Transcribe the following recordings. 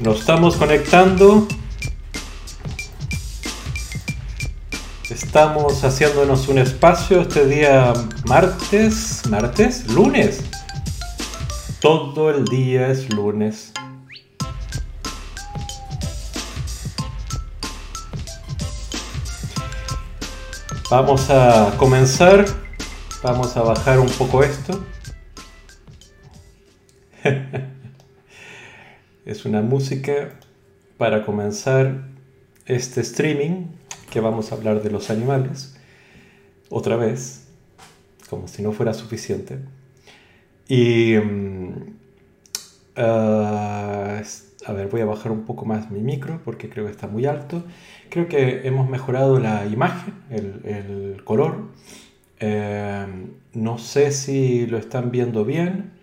Nos estamos conectando. Estamos haciéndonos un espacio este día martes, martes, lunes. Todo el día es lunes. Vamos a comenzar. Vamos a bajar un poco esto. es una música para comenzar este streaming que vamos a hablar de los animales otra vez, como si no fuera suficiente. Y mm, ah, a ver, voy a bajar un poco más mi micro porque creo que está muy alto. Creo que hemos mejorado la imagen, el, color. Eh, no sé si lo están viendo bien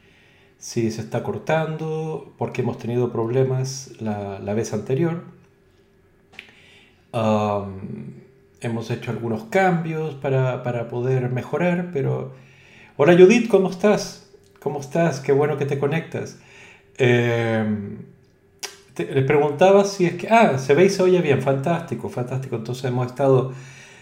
si se está cortando, porque hemos tenido problemas la, vez anterior. hemos hecho algunos cambios para, poder mejorar, pero... Hola Judith, ¿cómo estás? ¿Cómo estás? Qué bueno que te conectas. Em, les preguntaba si es que... Ah, se ve y se oye bien, fantástico, fantástico. Entonces hemos estado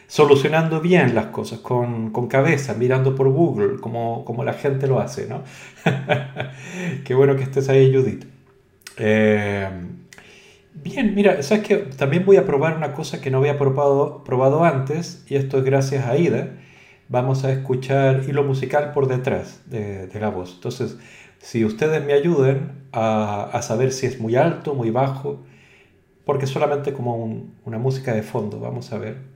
solucionando bien las cosas, con, cabeza, mirando por Google, como, como, la gente lo hace, ¿no? Qué bueno que estés ahí, Judith. Eh, bien, mira, sabes que también voy a probar una cosa que no había probado, probado antes, y esto es gracias a Ida. Vamos a escuchar hilo musical por detrás de, la voz. Entonces, si ustedes me ayuden a, a, saber si es muy alto, muy bajo, porque solamente como una música de fondo, vamos a ver.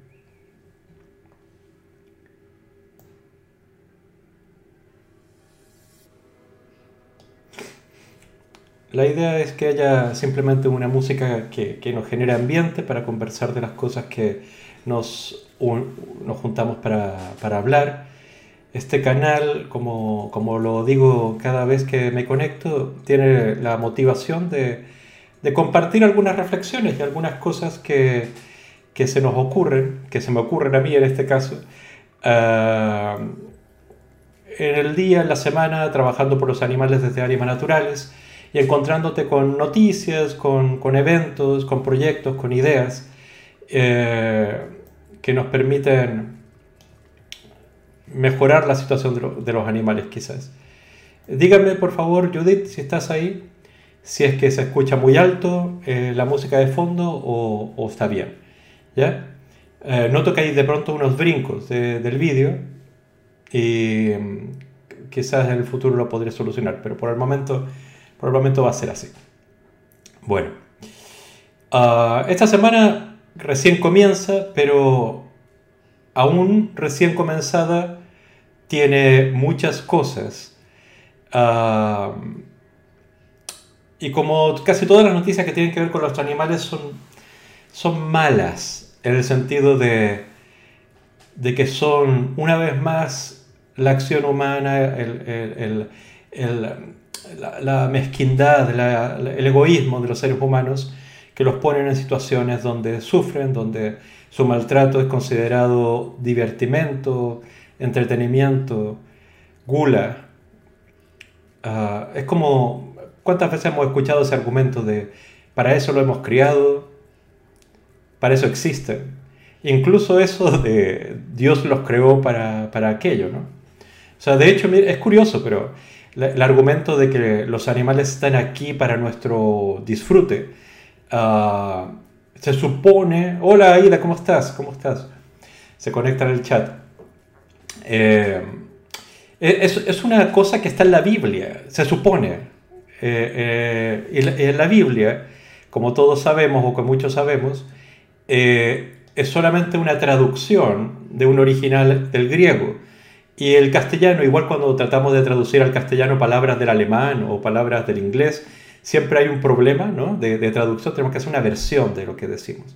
La idea es que haya simplemente una música que, nos genere ambiente para conversar de las cosas que nos, nos juntamos para, hablar. Este canal, como, lo digo cada vez que me conecto, tiene la motivación de, compartir algunas reflexiones y algunas cosas que, se nos ocurren, que se me ocurren a mí en este caso, ah, en el día, en la semana, trabajando por los animales desde áreas naturales y encontrándote con noticias, con, eventos, con proyectos, con ideas eh, que nos permiten mejorar la situación de, los animales quizás. Dígame por favor, Judith, si estás ahí, si es que se escucha muy alto eh, la música de fondo o, está bien. ¿ya? Eh, noto que hay de pronto unos brincos del vídeo y mm, quizás en el futuro lo podré solucionar, pero por el momento Probablemente va a ser así. Bueno, ah, esta semana recién comienza, pero aún recién comenzada tiene muchas cosas. Ah, y como casi todas las noticias que tienen que ver con los animales son, son malas, en el sentido de, de que son, una vez más, la acción humana, el, la, mezquindad, el egoísmo de los seres humanos que los ponen en situaciones donde sufren, donde su maltrato es considerado divertimento, entretenimiento, gula. Ah, es como, ¿cuántas veces hemos escuchado ese argumento de, para eso lo hemos criado, para eso existen? Incluso eso de Dios los creó para, para aquello, ¿no? O sea, de hecho, es curioso, pero el argumento de que los animales están aquí para nuestro disfrute. Ah, se supone, hola Aida, ¿cómo estás? ¿Cómo estás? Se conecta en el chat. Eh, es, una cosa que está en la Biblia, se supone. Eh, eh, y en la Biblia, como todos sabemos o que muchos sabemos, es solamente una traducción de un original del griego. Y el castellano, igual cuando tratamos de traducir al castellano palabras del alemán o palabras del inglés, siempre hay un problema ¿no? de, traducción, tenemos que hacer una versión de lo que decimos.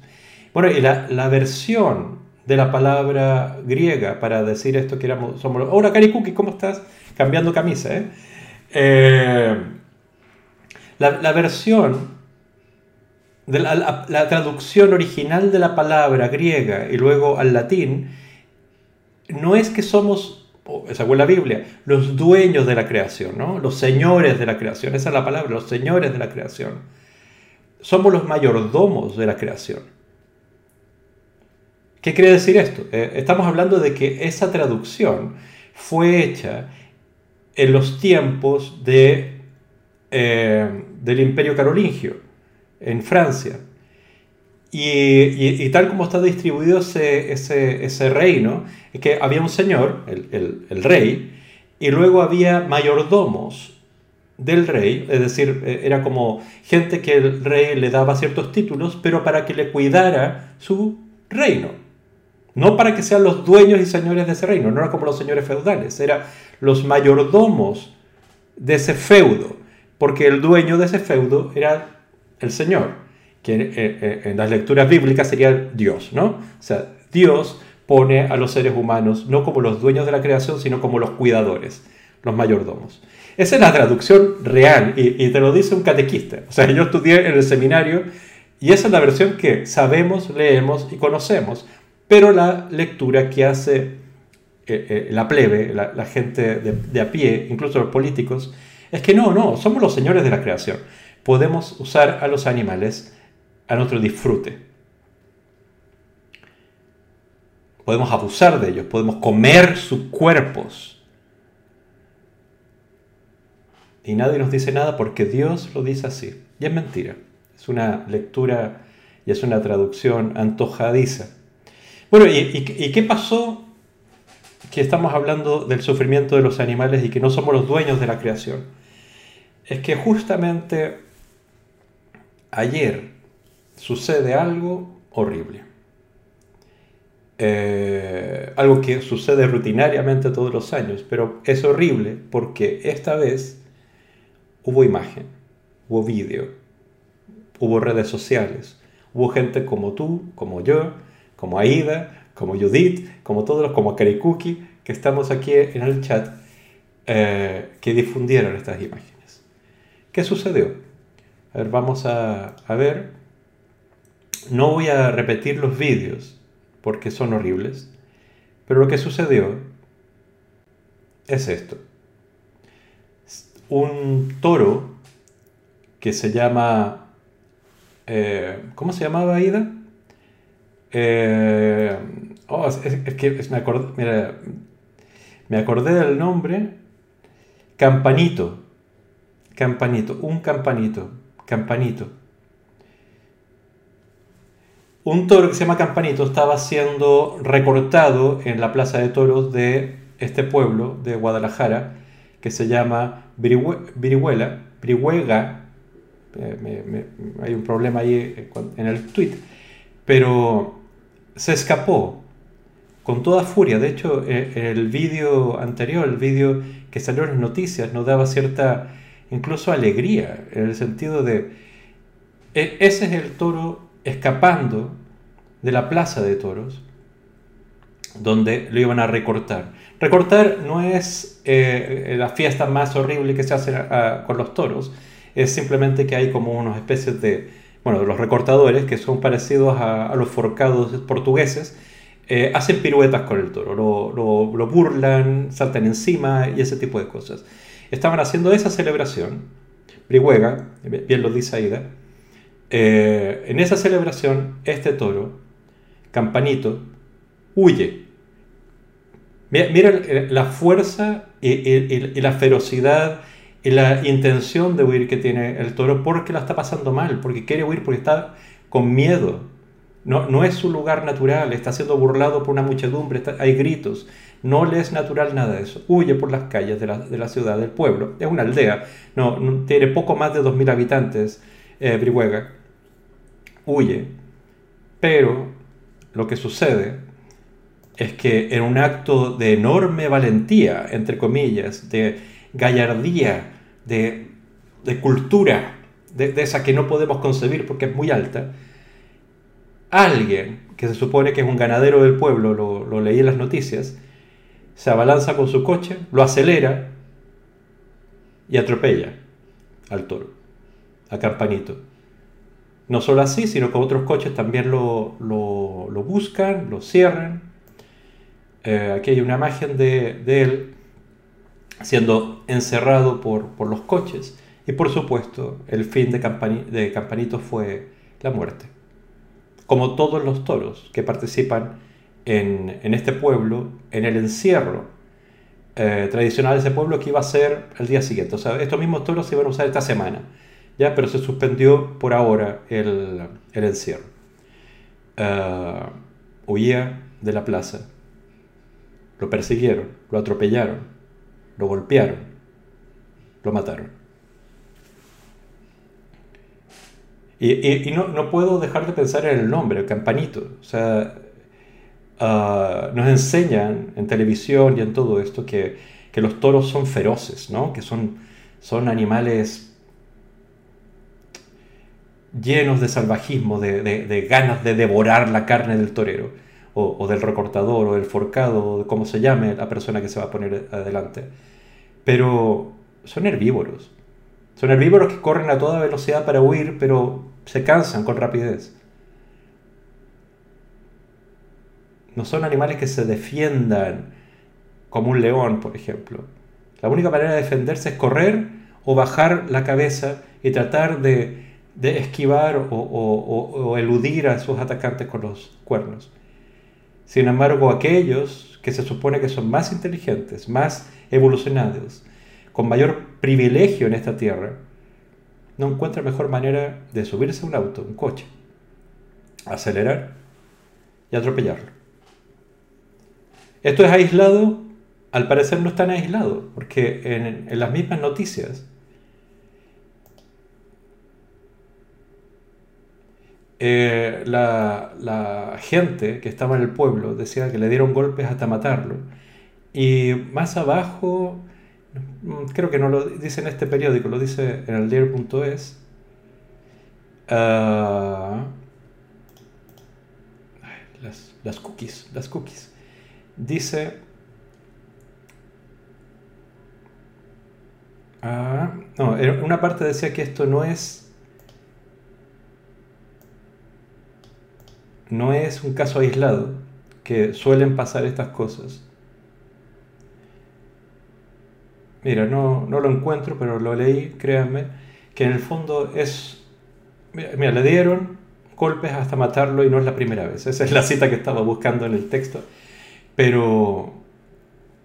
Bueno, y la, la versión de la palabra griega para decir esto que éramos, somos... Hola, Karikuki, ¿cómo estás? Cambiando camisa, ¿eh? eh la, la, versión, de la, la traducción original de la palabra griega y luego al latín, no es que somos fue la Biblia, los dueños de la creación, ¿no? los señores de la creación, esa es la palabra, los señores de la creación. somos los mayordomos de la creación. ¿Qué quiere decir esto? Eh, estamos hablando de que esa traducción fue hecha en los tiempos de, eh, del Imperio Carolingio, en Francia. Y, tal como está distribuido ese, ese, reino, es que había un señor, el, el rey, y luego había mayordomos del rey, es decir, eh, era como gente que el rey le daba ciertos títulos, pero para que le cuidara su reino. No para que sean los dueños y señores de ese reino, no era como los señores feudales, era los mayordomos de ese feudo, porque el dueño de ese feudo era el Señor, que eh, eh, en las lecturas bíblicas sería Dios, ¿no? O sea, Dios pone a los seres humanos no como los dueños de la creación, sino como los cuidadores, los mayordomos. Esa es la traducción real y, te lo dice un catequista. O sea, yo estudié en el seminario y esa es la versión que sabemos, leemos y conocemos. Pero la lectura que hace eh, eh, la plebe, la, gente de, de, a pie, incluso los políticos, es que no, no, somos los señores de la creación. Podemos usar a los animales a nuestro disfrute. Podemos abusar de ellos, podemos comer sus cuerpos y nadie nos dice nada porque Dios lo dice así. Y es mentira. Es una lectura y es una traducción antojadiza. Bueno, ¿y, qué pasó que estamos hablando del sufrimiento de los animales y que no somos los dueños de la creación? Es que justamente ayer sucede algo horrible. Eh, algo que sucede rutinariamente todos los años, pero es horrible porque esta vez hubo imagen, hubo vídeo, hubo redes sociales, hubo gente como tú, como yo, como Aida, como Judith, como todos los, como Karikuki, que estamos aquí en el chat, eh, que difundieron estas imágenes. ¿Qué sucedió? A ver, vamos a, a ver. No voy a repetir los vídeos porque son horribles, pero lo que sucedió es esto un toro que se llama... Eh, ¿Cómo se llamaba Aida? Eh, oh, es, que me, acordé, me acordé del nombre. Campanito. Campanito. Un campanito. Campanito. Un toro que se llama Campanito estaba siendo recortado en la plaza de toros de este pueblo de Guadalajara que se llama Virihuela, eh, hay un problema ahí eh, en el tweet, pero se escapó con toda furia. De hecho, eh, el vídeo anterior, el vídeo que salió en las noticias, nos daba cierta incluso alegría, en el sentido de, e, ese es el toro escapando de la plaza de toros, donde lo iban a recortar. Recortar no es eh, la fiesta más horrible que se hace ah, con los toros, es simplemente que hay como unas especies de, bueno, los recortadores que son parecidos a, los forcados portugueses, eh, hacen piruetas con el toro, lo, burlan, saltan encima y ese tipo de cosas. Estaban haciendo esa celebración, Brihuega, bien lo dice Aida, eh, en esa celebración este toro, Campanito, huye Mira, eh, la fuerza y, la ferocidad y la intención de huir que tiene el toro porque la está pasando mal, porque quiere huir, porque está con miedo. No, no es su lugar natural, está siendo burlado por una muchedumbre, hay gritos. No le es natural nada de eso. Huye por las calles de la, ciudad, del pueblo. Es una aldea, no, tiene poco más de 2.000 habitantes, eh, Brihuega. Huye. Pero lo que sucede es que en un acto de enorme valentía, entre comillas, de gallardía, de, cultura, de, esa que no podemos concebir porque es muy alta, alguien que se supone que es un ganadero del pueblo, lo, lo leí en las noticias, se abalanza con su coche, lo acelera y atropella al toro, a Campanito. No solo así, sino que otros coches también lo, lo, buscan, lo cierran, eh, aquí hay una imagen de, él siendo encerrado por, los coches Y por supuesto, el fin de, de Campanito fue la muerte. Como todos los toros que participan en, este pueblo, en el encierro eh, tradicional de ese pueblo que iba a ser el día siguiente. O sea, estos mismos toros se iban a usar esta semana, ¿ya? pero se suspendió por ahora el, encierro. Eh, huía de la plaza, lo persiguieron, lo atropellaron, lo golpearon, lo mataron. Y, no, puedo dejar de pensar en el nombre, el campanito. O sea, ah, nos enseñan en televisión y en todo esto que, los toros son feroces, ¿no? Que son, son animales llenos de salvajismo, de, ganas de devorar la carne del torero, o, del recortador, o del forcado, o de cómo se llame la persona que se va a poner adelante. Pero son herbívoros. Son herbívoros que corren a toda velocidad para huir, pero se cansan con rapidez. No son animales que se defiendan como un león, por ejemplo. La única manera de defenderse es correr o bajar la cabeza y tratar de, esquivar o, o, eludir a sus atacantes con los cuernos. Sin embargo, aquellos que se supone que son más inteligentes, más evolucionados, con mayor privilegio en esta tierra, no encuentra mejor manera de subirse a un auto, un coche, acelerar y atropellarlo. Esto es aislado, al parecer no es tan aislado, porque en, las mismas noticias eh, la, la, gente que estaba en el pueblo decía que le dieron golpes hasta matarlo. Y más abajo Mm, creo que no lo dice en este periódico, lo dice en el diario.es. Ah, las, cookies, las cookies. Dice... Ah, no, una parte decía que esto no es... No es un caso aislado, que suelen pasar estas cosas. Mira, no, no lo encuentro, pero lo leí, créanme, que en el fondo es... Mira, le dieron golpes hasta matarlo y no es la primera vez. Esa es la cita que estaba buscando en el texto. Pero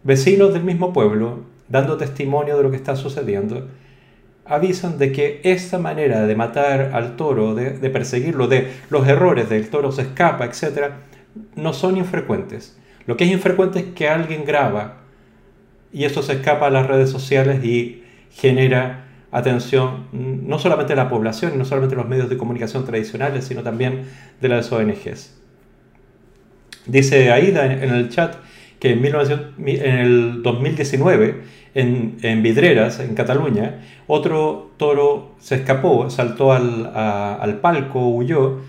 vecinos del mismo pueblo, dando testimonio de lo que está sucediendo, avisan de que esta manera de matar al toro, de, perseguirlo, de los errores del toro se escapa, etc., no son infrecuentes. Lo que es infrecuente es que alguien graba y eso se escapa a las redes sociales y genera atención no solamente de la población y no solamente de los medios de comunicación tradicionales, sino también de las ONGs. Dice Aida en el chat que en, el 2019, en, en, Vidreras, en Cataluña, otro toro se escapó, saltó al, palco, huyó,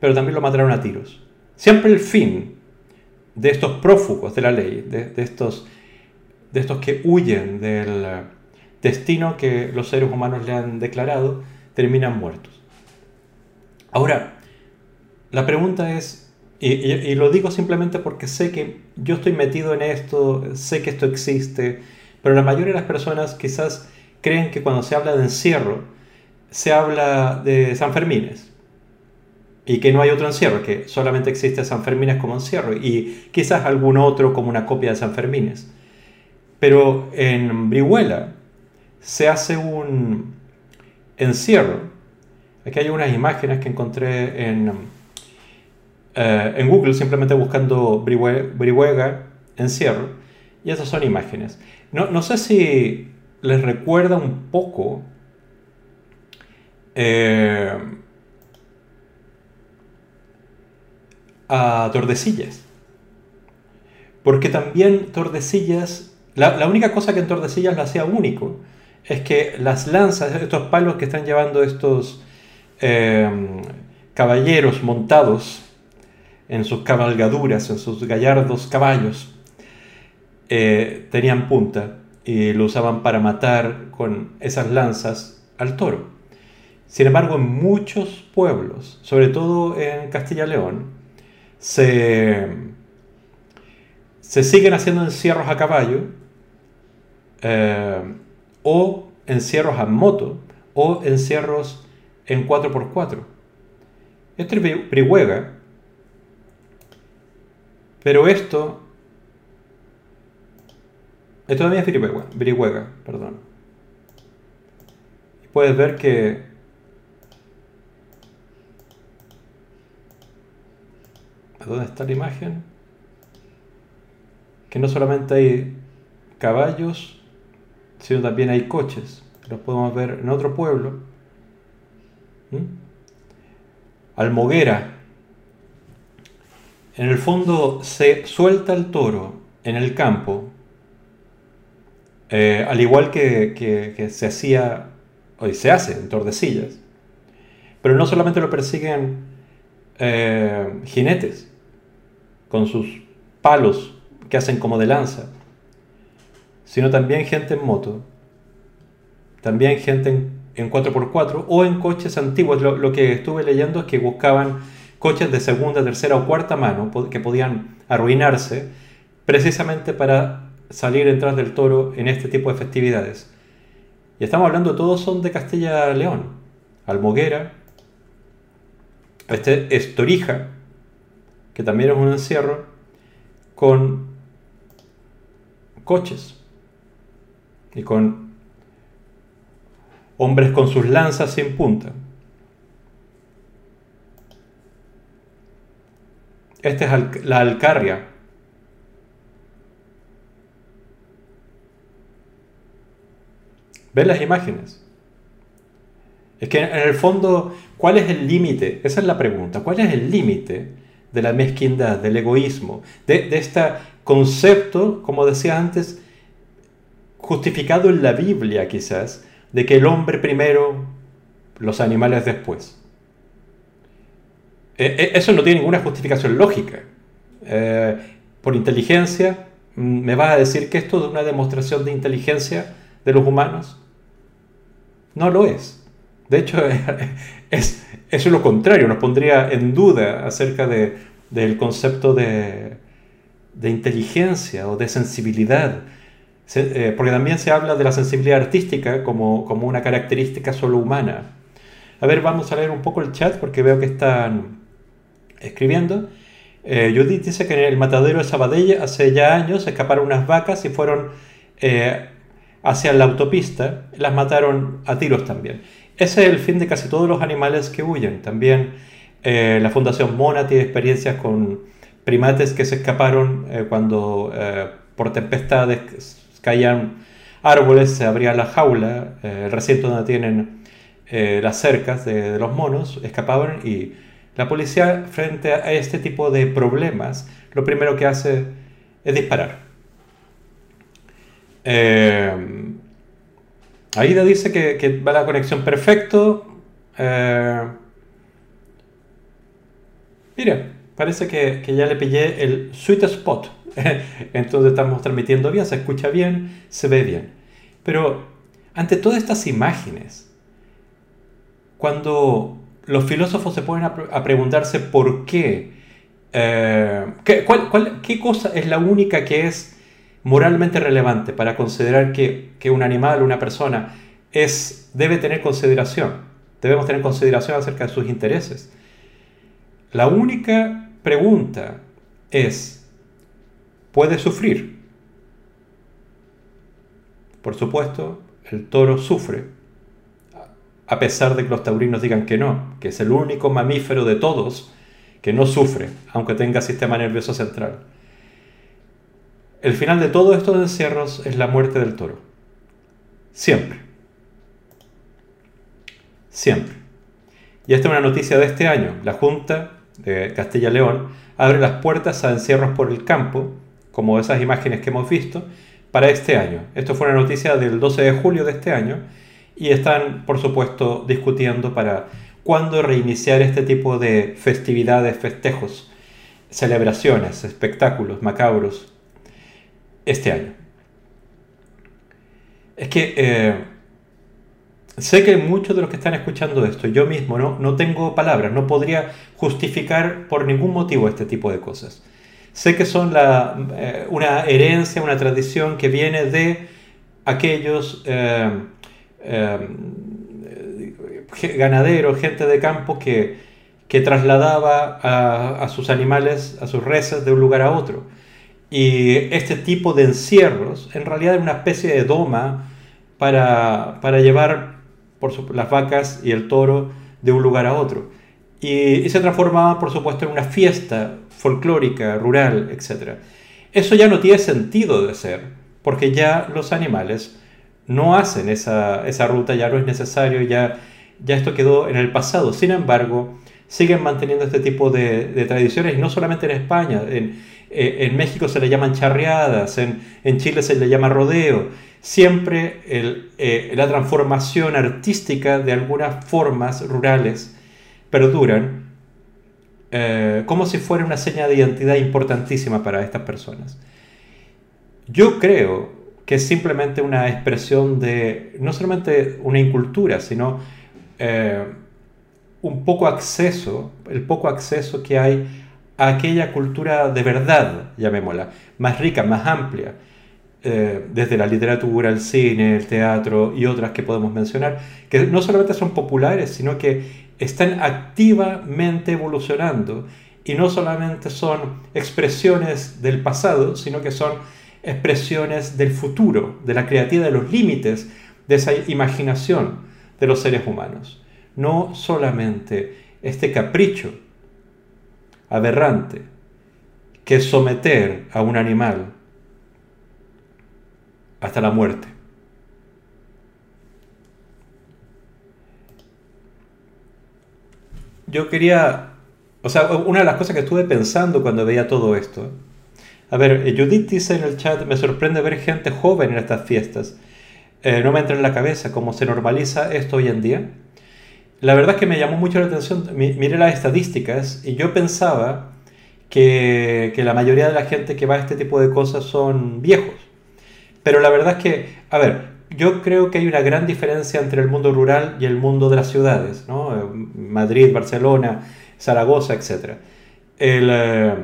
pero también lo mataron a tiros. Siempre el fin de estos prófugos de la ley, de estos de estos que huyen del destino que los seres humanos le han declarado, terminan muertos. Ahora, la pregunta es, y, lo digo simplemente porque sé que yo estoy metido en esto, sé que esto existe, pero la mayoría de las personas quizás creen que cuando se habla de encierro, se habla de San Fermines y que no hay otro encierro, que solamente existe San Fermines como encierro y quizás algún otro como una copia de San Fermines. Pero en Brihuela se hace un encierro. Aquí hay unas imágenes que encontré en, eh, en Google simplemente buscando Brihuega encierro. Y esas son imágenes. No, sé si les recuerda un poco eh, a Tordesillas. Porque también Tordesillas la, única cosa que en Tordesillas lo hacía único es que las lanzas, estos palos que están llevando estos eh, caballeros montados en sus cabalgaduras, en sus gallardos caballos, eh, tenían punta y lo usaban para matar con esas lanzas al toro. Sin embargo, en muchos pueblos, sobre todo en Castilla-León, se, se siguen haciendo encierros a caballo eh, o encierros a moto o encierros en 4x4. Esto es Brihuega, pero esto, esto también es Brihuega, perdón. puedes ver que ¿Dónde está la imagen? Que no solamente hay caballos, sino también hay coches. Los podemos ver en otro pueblo. ¿Mm? Almoguera. En el fondo se suelta el toro en el campo, eh, al igual que, se hacía, hoy se hace en Tordesillas. Pero no solamente lo persiguen eh, jinetes con sus palos que hacen como de lanza, sino también gente en moto, también gente en, 4x4 o en coches antiguos. Lo, que estuve leyendo es que buscaban coches de segunda, tercera o cuarta mano que podían arruinarse precisamente para salir detrás del toro en este tipo de festividades. Y estamos hablando, todos son de Castilla-León. Almoguera, este es Torija, que también es un encierro, con coches y con hombres con sus lanzas sin punta. Esta es la Alcarria. ¿Ven las imágenes? Es que en el fondo, ¿cuál es el límite? Esa es la pregunta. ¿Cuál es el límite de la mezquindad, del egoísmo, de, de este concepto, como decía antes, justificado en la Biblia quizás, de que el hombre primero, los animales después. E, e, eso no tiene ninguna justificación lógica. Eh, por inteligencia, mm, ¿me vas a decir que esto es una demostración de inteligencia de los humanos? No lo es. De hecho, es, es lo contrario, nos pondría en duda acerca de, del concepto de, de inteligencia o de sensibilidad eh, porque también se habla de la sensibilidad artística como, como, una característica solo humana. A ver, vamos a leer un poco el chat porque veo que están escribiendo. Eh, Judith dice que en el matadero de Sabadell hace ya años escaparon unas vacas y fueron eh, hacia la autopista. Las mataron a tiros también. Ese es el fin de casi todos los animales que huyen. También la Fundación Mona tiene experiencias con primates que se escaparon cuando por tempestades caían árboles, se abría la jaula, eh, el recinto donde tienen eh, las cercas de, los monos, escapaban y la policía frente a este tipo de problemas lo primero que hace es disparar. Eh, Aida dice que, va la conexión perfecto. mira, parece que, que ya le pillé el sweet spot. Entonces estamos transmitiendo bien, se escucha bien, se ve bien. Pero ante todas estas imágenes, cuando los filósofos se ponen a, preguntarse por qué, eh, ¿qué, cosa es la única que es moralmente relevante para considerar que, que un animal, una persona, es, debe tener consideración? Debemos tener consideración acerca de sus intereses. La única pregunta es, puede sufrir. Por supuesto, el toro sufre, a pesar de que los taurinos digan que no, que es el único mamífero de todos que no sufre, aunque tenga sistema nervioso central. El final de todos estos encierros es la muerte del toro. Siempre. Siempre. Y esta es una noticia de este año. La Junta de Castilla-León abre las puertas a encierros por el campo como esas imágenes que hemos visto, para este año. Esto fue una noticia del 12 de julio de este año y están, por supuesto, discutiendo para cuándo reiniciar este tipo de festividades, festejos, celebraciones, espectáculos macabros este año. Es que eh, sé que muchos de los que están escuchando esto, yo mismo no, no tengo palabras, no podría justificar por ningún motivo este tipo de cosas. Sé que son eh, una herencia, una tradición que viene de aquellos eh, eh, ganadero, gente de campo que, que trasladaba a, sus animales, a sus reses de un lugar a otro. Y este tipo de encierros en realidad era una especie de doma para, para llevar por las vacas y el toro de un lugar a otro. Y, se transformaba, por supuesto, en una fiesta folclórica, rural, etc. Eso ya no tiene sentido de ser, porque ya los animales no hacen esa, esa ruta, ya no es necesario, ya, ya esto quedó en el pasado. Sin embargo, siguen manteniendo este tipo de, tradiciones, no solamente en España, en, eh, en México se le llaman charreadas, en, Chile se le llama rodeo. Siempre eh, la transformación artística de algunas formas rurales perduran eh, como si fuera una seña de identidad importantísima para estas personas. Yo creo que es simplemente una expresión de no solamente una incultura, sino un poco acceso, el poco acceso que hay aquella cultura de verdad, llamémosla, más rica, más amplia, eh, desde la literatura, el cine, el teatro y otras que podemos mencionar, que no solamente son populares, sino que están activamente evolucionando y no solamente son expresiones del pasado, sino que son expresiones del futuro, de la creatividad, de los límites de esa imaginación de los seres humanos. No solamente este capricho aberrante que someter a un animal hasta la muerte. Yo quería, o sea, una de las cosas que estuve pensando cuando veía todo esto, a ver, eh, Judith dice en el chat, me sorprende ver gente joven en estas fiestas. Eh, no me entra en la cabeza cómo se normaliza esto hoy en día. La verdad es que me llamó mucho la atención, miré las estadísticas y yo pensaba que, que la mayoría de la gente que va a este tipo de cosas son viejos. Pero la verdad es que, a ver, yo creo que hay una gran diferencia entre el mundo rural y el mundo de las ciudades, ¿no? Madrid, Barcelona, Zaragoza, etc. Eh,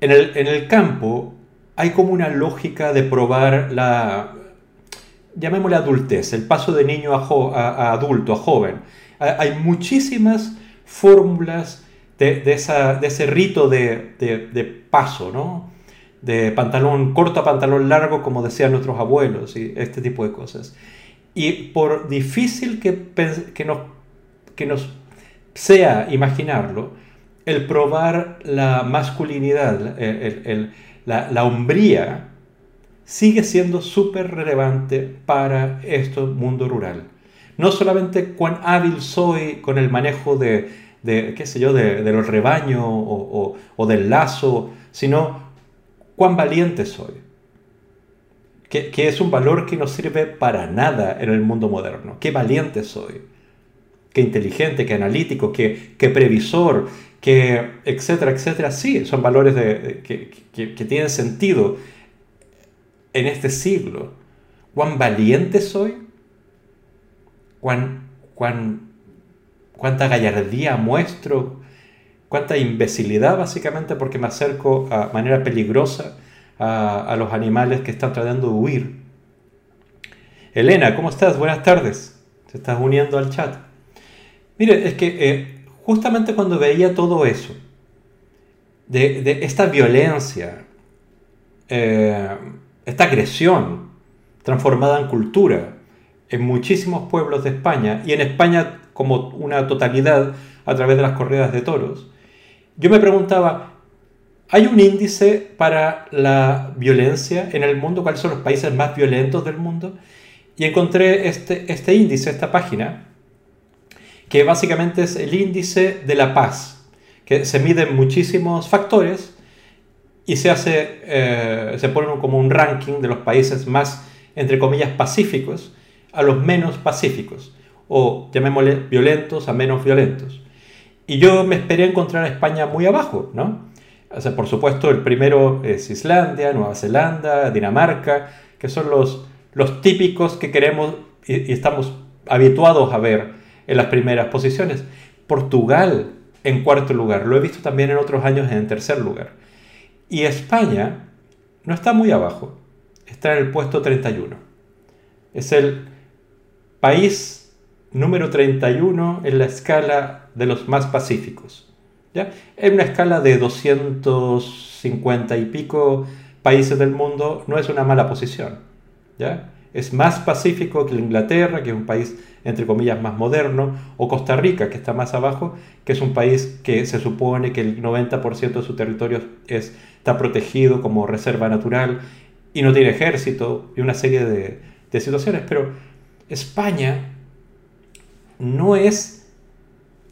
en, el, campo hay como una lógica de probar la, llamémosle adultez, el paso de niño a, adulto, a joven. Hay muchísimas fórmulas de, ese rito de, de paso, ¿no? de pantalón corto a pantalón largo, como decían nuestros abuelos, y este tipo de cosas. Y por difícil que, que, nos, que nos sea imaginarlo, el probar la masculinidad, la, la, hombría, sigue siendo súper relevante para este mundo rural. No solamente cuán hábil soy con el manejo de, de qué sé yo, de, de los rebaños o, o, del lazo, sino cuán valiente soy. Que, es un valor que no sirve para nada en el mundo moderno. Qué valiente soy. Qué inteligente, qué analítico, qué, qué previsor, que etcétera, etcétera. Sí, son valores de, que, que, tienen sentido en este siglo. ¿Cuán valiente soy? ¿Cuán, cuán, ¿Cuánta gallardía muestro? cuánta imbecilidad básicamente porque me acerco a manera peligrosa a, los animales que están tratando de huir. Elena, ¿cómo estás? Buenas tardes. Te estás uniendo al chat. Mire, es que eh, justamente cuando veía todo eso, de, esta violencia, eh, esta agresión transformada en cultura en muchísimos pueblos de España y en España como una totalidad a través de las corridas de toros, yo me preguntaba, ¿hay un índice para la violencia en el mundo? ¿Cuáles son los países más violentos del mundo? Y encontré este, este índice, esta página, que básicamente es el índice de la paz, que se miden muchísimos factores y se hace, eh, se pone como un ranking de los países más, entre comillas, pacíficos a los menos pacíficos, o llamémosle violentos a menos violentos. Y yo me esperé encontrar a España muy abajo, ¿no? O sea, por supuesto, el primero es Islandia, Nueva Zelanda, Dinamarca, que son los, los típicos que queremos y, estamos habituados a ver en las primeras posiciones. Portugal en cuarto lugar, lo he visto también en otros años en tercer lugar. Y España no está muy abajo, está en el puesto 31. Es el país número 31 en la escala de los más pacíficos. ¿ya? En una escala de 250 y pico países del mundo no es una mala posición. ¿ya? Es más pacífico que Inglaterra, que es un país entre comillas más moderno, o Costa Rica, que está más abajo, que es un país que se supone que el 90% de su territorio está protegido como reserva natural y no tiene ejército y una serie de, de situaciones. Pero España no es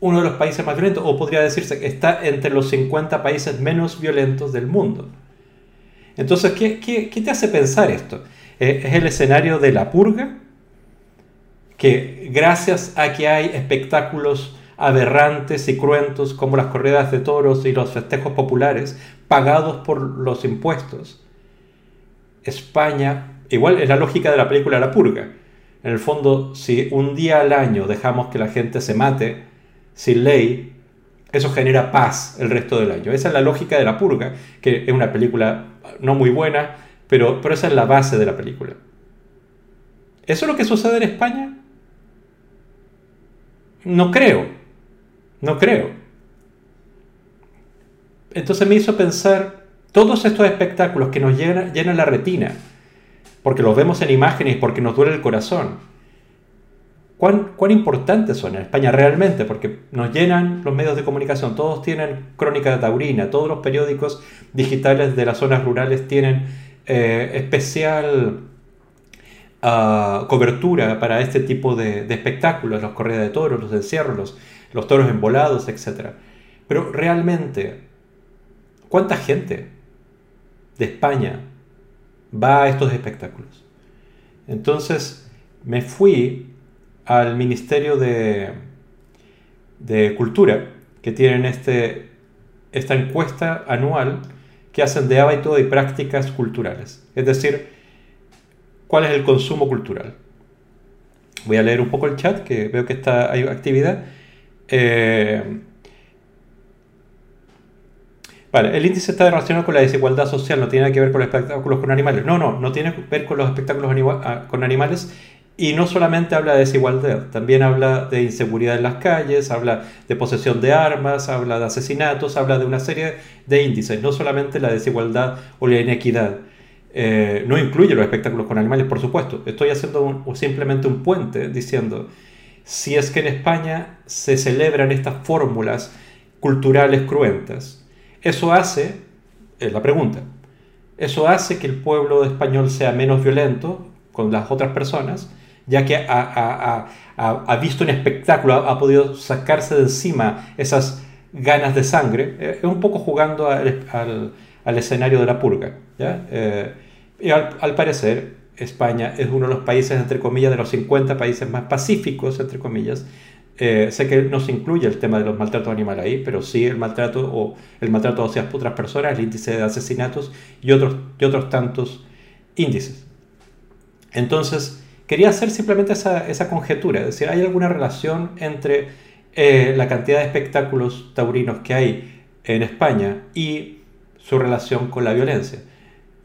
uno de los países más violentos, o podría decirse que está entre los 50 países menos violentos del mundo. Entonces, ¿qué, te hace pensar esto? Eh, ¿Es el escenario de la purga? Que gracias a que hay espectáculos aberrantes y cruentos como las corridas de toros y los festejos populares pagados por los impuestos, España, igual es la lógica de la película La Purga, en el fondo, si un día al año dejamos que la gente se mate sin ley, eso genera paz el resto del año. Esa es la lógica de la purga, que es una película no muy buena, pero, pero esa es la base de la película. ¿Eso es lo que sucede en España? No creo. No creo. Entonces me hizo pensar todos estos espectáculos que nos llenan, la retina, porque los vemos en imágenes, porque nos duele el corazón. ¿Cuán, ¿Cuán importantes son en España realmente? Porque nos llenan los medios de comunicación, todos tienen crónica de taurina, todos los periódicos digitales de las zonas rurales tienen eh, especial ah, cobertura para este tipo de, espectáculos, los corridas de toros, los encierros, los, toros embolados, etc. Pero realmente, ¿cuánta gente de España va a estos espectáculos. Entonces me fui al Ministerio de, de Cultura, que tienen este, esta encuesta anual que hacen de hábito y prácticas culturales. Es decir, cuál es el consumo cultural. Voy a leer un poco el chat, que veo que está, hay actividad. Eh, Vale, el índice está relacionado con la desigualdad social, no tiene que ver con los espectáculos con animales. No, no, no tiene que ver con los espectáculos ah, con animales y no solamente habla de desigualdad, también habla de inseguridad en las calles, habla de posesión de armas, habla de asesinatos, habla de una serie de índices, no solamente la desigualdad o la inequidad. Eh, no incluye los espectáculos con animales, por supuesto. Estoy haciendo simplemente un puente diciendo, si es que en España se celebran estas fórmulas culturales cruentas, eso hace, es la pregunta, eso hace que el pueblo español sea menos violento con las otras personas, ya que ha, visto un espectáculo, ha, podido sacarse de encima esas ganas de sangre, eh, un poco jugando al, escenario de la purga. Eh, y al, parecer, España es uno de los países, entre comillas, de los 50 países más pacíficos, entre comillas, eh, sé que no se incluye el tema de los maltratos animales ahí, pero sí el maltrato o el maltrato hacia otras personas, el índice de asesinatos y otros, y otros tantos índices. Entonces, quería hacer simplemente esa, conjetura, es decir, ¿hay alguna relación entre eh, la cantidad de espectáculos taurinos que hay en España y su relación con la violencia?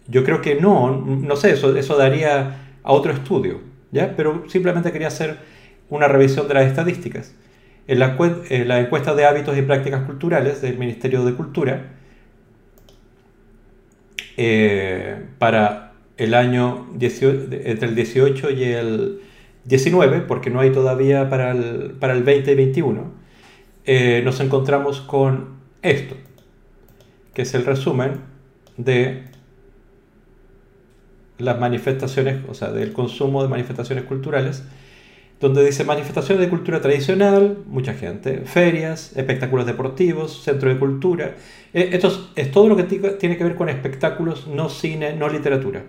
Yo creo que no, no sé, eso, daría a otro estudio, ¿ya? Pero simplemente quería hacer una revisión de las estadísticas. En la, encuesta de hábitos y prácticas culturales del Ministerio de Cultura, eh, para el año entre el 18 y el 19, porque no hay todavía para el, para el 2021, eh, nos encontramos con esto, que es el resumen de las manifestaciones, o sea, del consumo de manifestaciones culturales donde dice manifestaciones de cultura tradicional, mucha gente, ferias, espectáculos deportivos, centro de cultura. Eh, esto es, todo lo que tiene que ver con espectáculos, no cine, no literatura.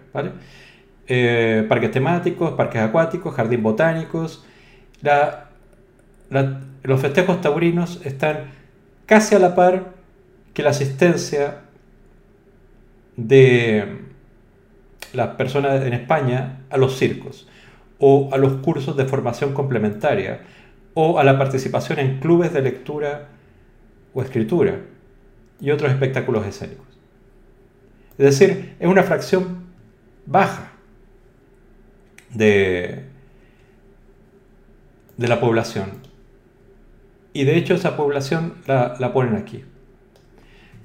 Eh, parques temáticos, parques acuáticos, jardín botánicos. los festejos taurinos están casi a la par que la asistencia de las personas en España a los circos o a los cursos de formación complementaria o a la participación en clubes de lectura o escritura y otros espectáculos escénicos. Es decir, es una fracción baja de, de la población. Y de hecho esa población la, la ponen aquí.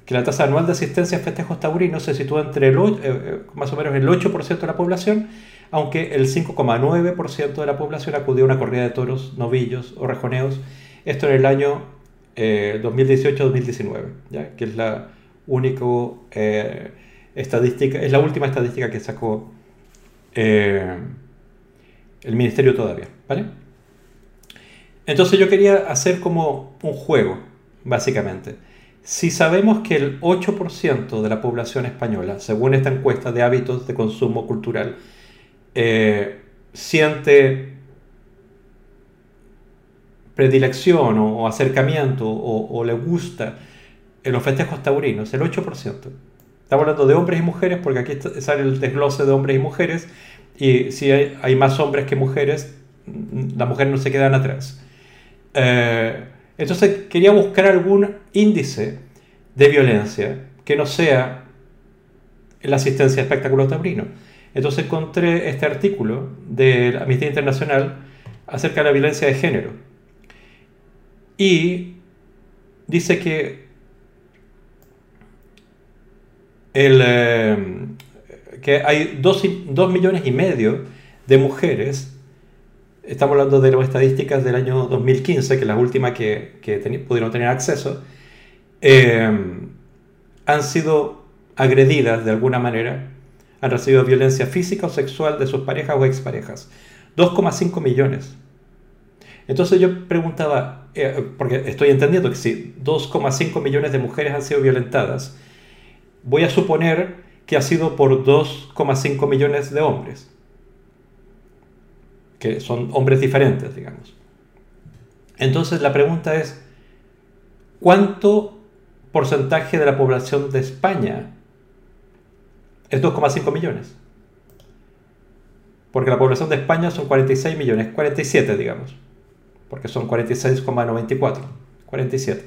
Que la tasa anual de asistencia a festejos taurinos se sitúa entre el, eh, eh, más o menos el 8% de la población, aunque el 5,9% de la población acudió a una corrida de toros, novillos o rejoneos, esto en el año 2018-2019, eh, que es la única estadística, es la última estadística que sacó el ministerio todavía, ¿vale? Entonces yo quería hacer como un juego, básicamente. Si sabemos que el 8% de la población española, según esta encuesta de hábitos de consumo cultural, eh, siente predilección o, acercamiento o, le gusta en los festejos taurinos, el 8%. Estamos hablando de hombres y mujeres porque aquí sale el desglose de hombres y mujeres y si hay, más hombres que mujeres, las mujeres no se quedan atrás. Eh, entonces quería buscar algún índice de violencia que no sea la asistencia a espectáculos taurinos. Entonces encontré este artículo de la Amnistía Internacional acerca de la violencia de género. Y dice que, el, eh, que hay 2 millones y medio de mujeres estamos hablando de las estadísticas del año 2015, que es la última que, que pudieron tener acceso, eh, han sido agredidas de alguna manera, han recibido violencia física o sexual de sus parejas o exparejas. 2,5 millones. Entonces yo preguntaba, eh, porque estoy entendiendo que si 2,5 millones de mujeres han sido violentadas, voy a suponer que ha sido por 2,5 millones de hombres que son hombres diferentes, digamos. Entonces la pregunta es, ¿cuánto porcentaje de la población de España es 2,5 millones? Porque la población de España son 46 millones, 47 digamos, porque son 46,94, 47.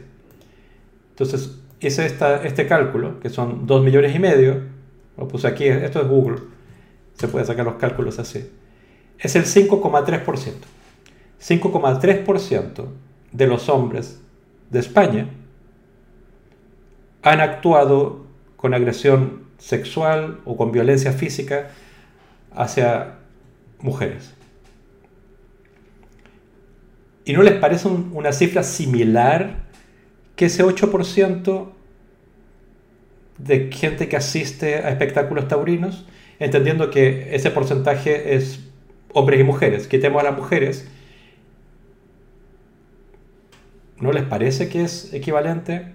Entonces hice esta, este cálculo, que son 2 millones y medio, lo puse aquí, esto es Google, se puede sacar los cálculos así es el 5,3%. 5,3% de los hombres de España han actuado con agresión sexual o con violencia física hacia mujeres. ¿Y no les parece una cifra similar que ese 8% de gente que asiste a espectáculos taurinos, entendiendo que ese porcentaje es hombres y mujeres, quitemos a las mujeres, ¿no les parece que es equivalente?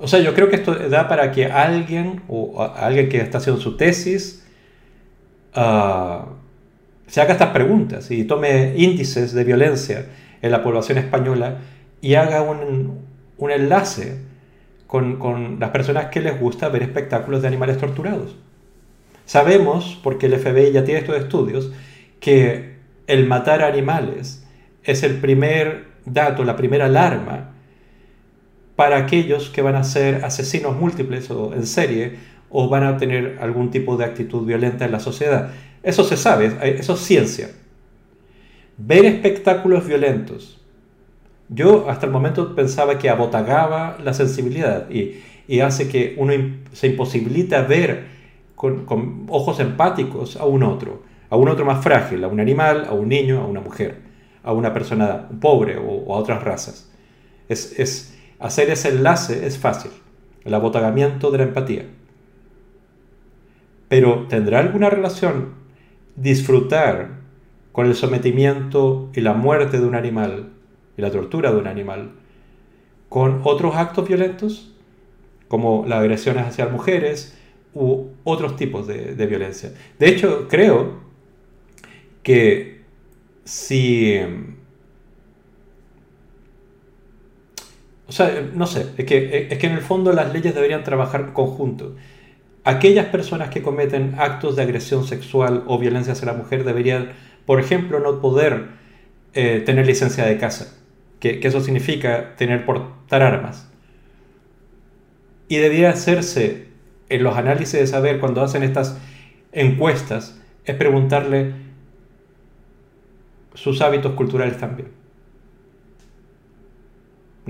O sea, yo creo que esto da para que alguien o alguien que está haciendo su tesis ah, se haga estas preguntas y tome índices de violencia en la población española y haga un, enlace con, con las personas que les gusta ver espectáculos de animales torturados. Sabemos, porque el FBI ya tiene estos estudios, que el matar animales es el primer dato, la primera alarma para aquellos que van a ser asesinos múltiples o en serie o van a tener algún tipo de actitud violenta en la sociedad. Eso se sabe, eso es ciencia. Ver espectáculos violentos. Yo hasta el momento pensaba que abotagaba la sensibilidad y, y hace que uno se imposibilita ver con, ojos empáticos a un otro, a un otro más frágil, a un animal, a un niño, a una mujer, a una persona pobre o, a otras razas. Es, hacer ese enlace es fácil, el abotagamiento de la empatía. Pero ¿tendrá alguna relación disfrutar con el sometimiento y la muerte de un animal y la tortura de un animal con otros actos violentos, como las agresiones hacia mujeres, u otros tipos de, violencia. De hecho, creo que si... O sea, no sé, es que, es que en el fondo las leyes deberían trabajar conjunto. Aquellas personas que cometen actos de agresión sexual o violencia hacia la mujer deberían, por ejemplo, no poder eh, tener licencia de casa, que, que, eso significa tener portar armas. Y debería hacerse en los análisis de saber, cuando hacen estas encuestas, es preguntarle sus hábitos culturales también.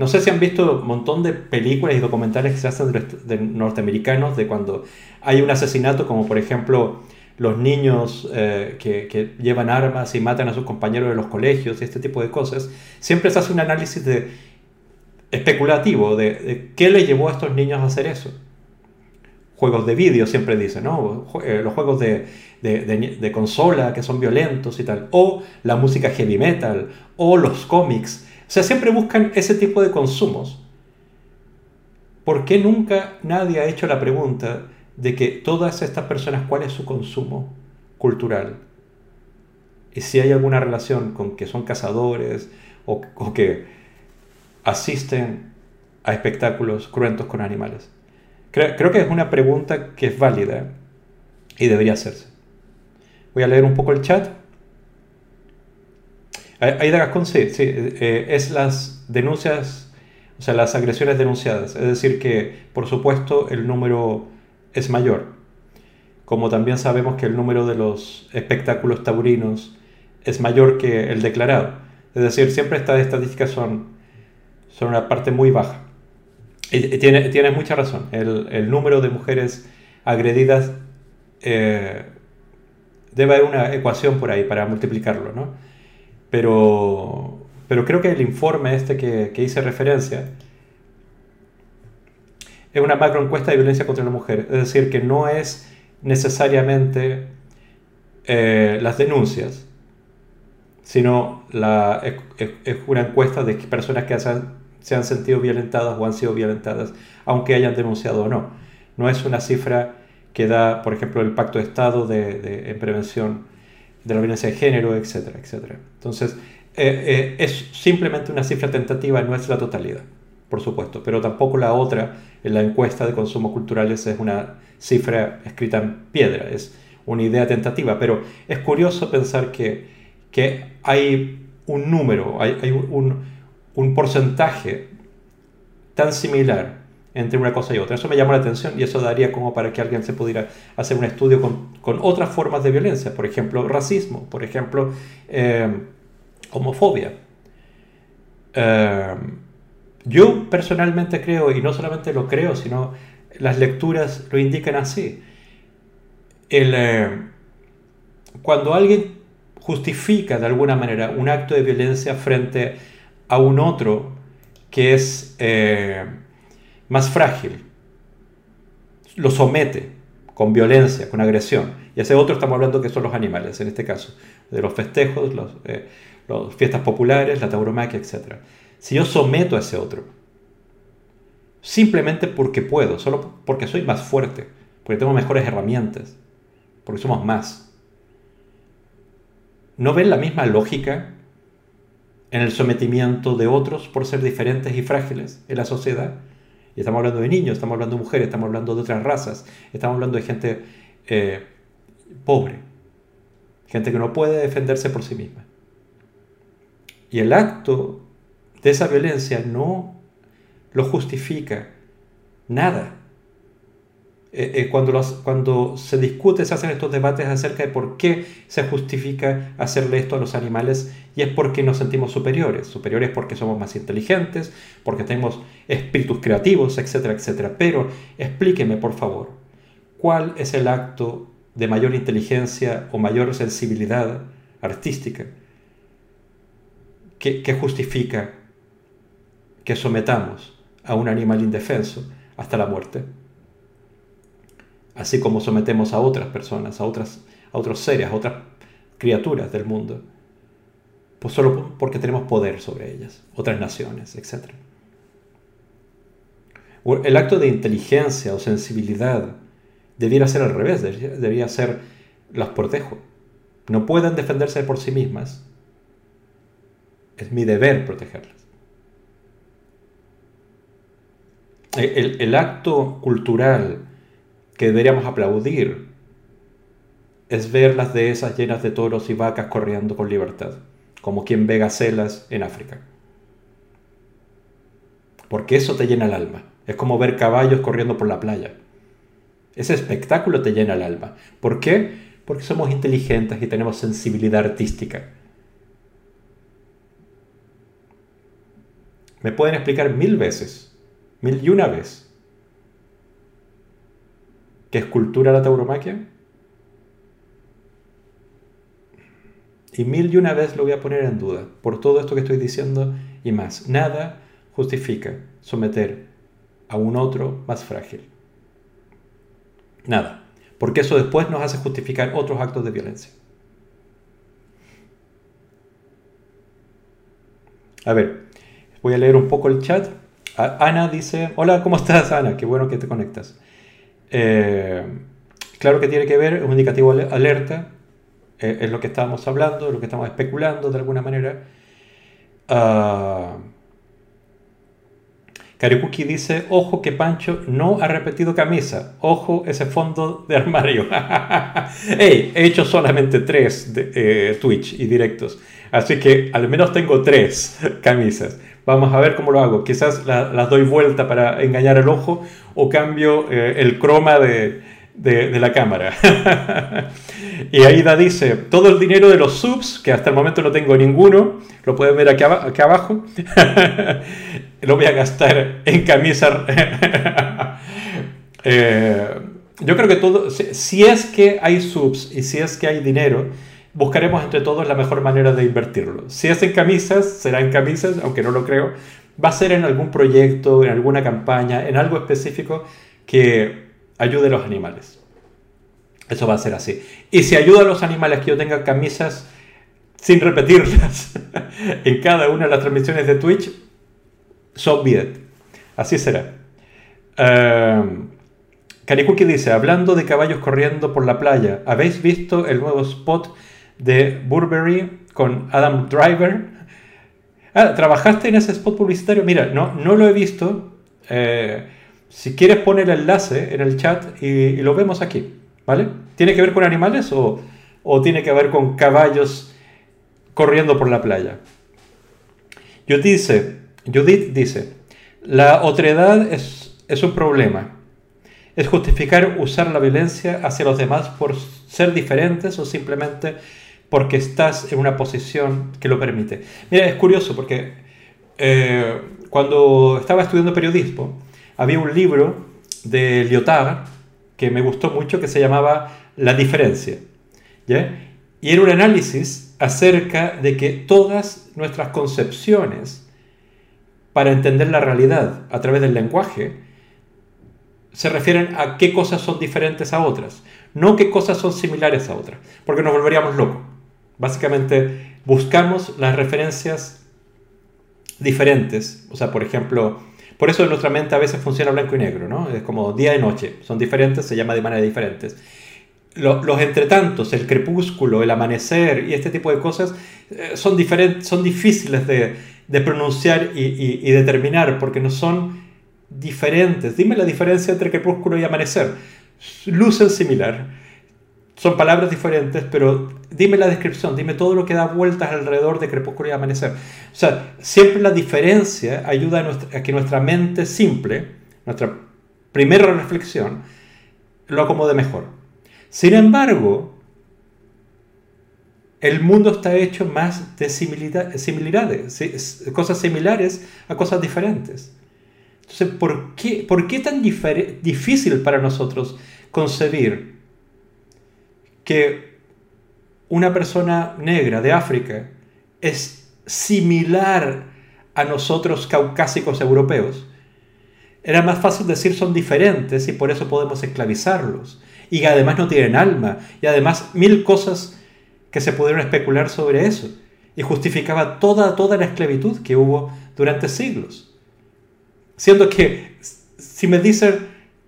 No sé si han visto un montón de películas y documentales que se hacen de, norteamericanos de cuando hay un asesinato, como por ejemplo los niños eh, que, llevan armas y matan a sus compañeros de los colegios y este tipo de cosas. Siempre se hace un análisis de, especulativo de, qué le llevó a estos niños a hacer eso. Juegos de vídeo, siempre dicen, ¿no? Eh, los juegos de, de, consola que son violentos y tal, o la música heavy metal, o los cómics. Sea, siempre buscan ese tipo de consumos. ¿Por qué nunca nadie ha hecho la pregunta de que todas estas personas, cuál es su consumo cultural? Y si hay alguna relación con que son cazadores o, que asisten a espectáculos cruentos con animales. Creo que es una pregunta que es válida y debería hacerse. Voy a leer un poco el chat. Aida Gascón, sí, sí eh, es las denuncias, o sea, las agresiones denunciadas. Es decir, que por supuesto el número es mayor. Como también sabemos que el número de los espectáculos taurinos es mayor que el declarado. Es decir, siempre estas estadísticas son, son una parte muy baja. Y, tienes, mucha razón. El, número de mujeres agredidas eh, debe haber una ecuación por ahí para multiplicarlo, ¿no? Pero, pero creo que el informe este que, que hice referencia es una macroencuesta de violencia contra la mujer. Es decir, que no es necesariamente eh, las denuncias, sino la, es, una encuesta de personas que se han sentido violentadas o han sido violentadas, aunque hayan denunciado o no. No es una cifra que da, por ejemplo, el Pacto de Estado de, en prevención de la violencia de género, etcétera, etcétera. Entonces, eh, eh, es simplemente una cifra tentativa, no es la totalidad, por supuesto, pero tampoco la otra, en la encuesta de consumos culturales, es una cifra escrita en piedra, es una idea tentativa, pero es curioso pensar que, que hay un número, hay, hay un, un porcentaje tan similar entre una cosa y otra. Eso me llamó la atención y eso daría como para que alguien se pudiera hacer un estudio con, otras formas de violencia, por ejemplo, racismo, por ejemplo, eh, homofobia. Eh, yo personalmente creo, y no solamente lo creo, sino las lecturas lo indican así. Eh, cuando alguien justifica de alguna manera un acto de violencia frente a un otro que es más frágil, lo somete con violencia, con agresión. Y ese otro estamos hablando que son los animales, en este caso, de los festejos, las eh, fiestas populares, la tauromaquia, etc. Si yo someto a ese otro, simplemente porque puedo, solo porque soy más fuerte, porque tengo mejores herramientas, porque somos más. ¿No ven la misma lógica en el sometimiento de otros por ser diferentes y frágiles en la sociedad? Y estamos hablando de niños, estamos hablando de mujeres, estamos hablando de otras razas, estamos hablando de gente eh, pobre, gente que no puede defenderse por sí misma. Y el acto de esa violencia no lo justifica nada. Eh, eh, cuando, se discute, se hacen estos debates acerca de por qué se justifica hacerle esto a los animales, y es porque nos sentimos superiores. Superiores porque somos más inteligentes, porque tenemos espíritus creativos, etcétera, etcétera. Pero explíqueme, por favor, cuál es el acto de mayor inteligencia o mayor sensibilidad artística que justifica que sometamos a un animal indefenso hasta la muerte así como sometemos a otras personas, a, otras, a otros seres, a otras criaturas del mundo, pues solo porque tenemos poder sobre ellas, otras naciones, etc. El acto de inteligencia o sensibilidad debiera ser al revés, debería ser las protejo. No pueden defenderse por sí mismas. Es mi deber protegerlas. El, el acto cultural que deberíamos aplaudir es ver las dehesas llenas de toros y vacas corriendo con libertad, como quien ve gacelas en África. Porque eso te llena el alma. Es como ver caballos corriendo por la playa. Ese espectáculo te llena el alma. ¿Por qué? Porque somos inteligentes y tenemos sensibilidad artística. Me pueden explicar mil veces, mil y una vez, qué es cultura la tauromaquia. Y mil y una vez lo voy a poner en duda por todo esto que estoy diciendo y más. Nada justifica someter a un otro más frágil. Nada. Porque eso después nos hace justificar otros actos de violencia. A ver, voy a leer un poco el chat. Ana dice, hola, ¿cómo estás Ana? Qué bueno que te conectas. Eh, claro que tiene que ver, es un indicativo alerta, eh, es lo que estábamos hablando, es lo que estamos especulando de alguna manera. Uh, dice, ojo que Pancho no ha repetido camisa, ojo ese fondo de armario. hey, he hecho solamente tres de, eh, Twitch y directos, así que al menos tengo tres camisas. Vamos a ver cómo lo hago. Quizás las doy vuelta para engañar el ojo o cambio eh, el croma de, de, la cámara. y Aida dice, todo el dinero de los subs, que hasta el momento no tengo ninguno, lo pueden ver aquí, abajo, lo voy a gastar en camisa. Eh, yo creo que todo, si es que hay subs y si es que hay dinero, buscaremos entre todos la mejor manera de invertirlo. Si es en camisas, será en camisas, aunque no lo creo. Va a ser en algún proyecto, en alguna campaña, en algo específico que ayude a los animales. Eso va a ser así. Y si ayuda a los animales que yo tenga camisas sin repetirlas en cada una de las transmisiones de Twitch, so be it. Así será. Uh, dice, hablando de caballos corriendo por la playa, ¿habéis visto el nuevo spot de Burberry con Adam Driver? Ah, ¿trabajaste en ese spot publicitario? Mira, no, no lo he visto. Eh, si quieres poner el enlace en el chat y, lo vemos aquí, ¿vale? ¿Tiene que ver con animales o, tiene que ver con caballos corriendo por la playa? Judith dice, Judith dice la otredad es, es un problema. Es justificar usar la violencia hacia los demás por ser diferentes o simplemente porque estás en una posición que lo permite. Mira, es curioso porque eh, cuando estaba estudiando periodismo, había un libro de Lyotard que me gustó mucho que se llamaba La diferencia. Y era un análisis acerca de que todas nuestras concepciones para entender la realidad a través del lenguaje se refieren a qué cosas son diferentes a otras, no qué cosas son similares a otras, porque nos volveríamos locos. Básicamente buscamos las referencias diferentes, o sea, por ejemplo, por eso nuestra mente a veces funciona blanco y negro, ¿no? Es como día y noche, son diferentes, se llama de manera diferentes. Los, entretantos, el crepúsculo, el amanecer y este tipo de cosas eh, son, diferentes, son difíciles de, pronunciar y, determinar porque no son diferentes. Dime la diferencia entre crepúsculo y amanecer. Lucen similar. Son palabras diferentes, pero dime la descripción, dime todo lo que da vueltas alrededor de crepúsculo y amanecer. O sea, siempre la diferencia ayuda a, que nuestra mente simple, nuestra primera reflexión, lo acomode mejor. Sin embargo, el mundo está hecho más de similaridades, cosas similares a cosas diferentes. Entonces, ¿por qué, por qué tan difícil para nosotros concebir que una persona negra de África es similar a nosotros caucásicos europeos, era más fácil decir son diferentes y por eso podemos esclavizarlos. Y además no tienen alma. Y además mil cosas que se pudieron especular sobre eso. Y justificaba toda, toda la esclavitud que hubo durante siglos. Siendo que si me dicen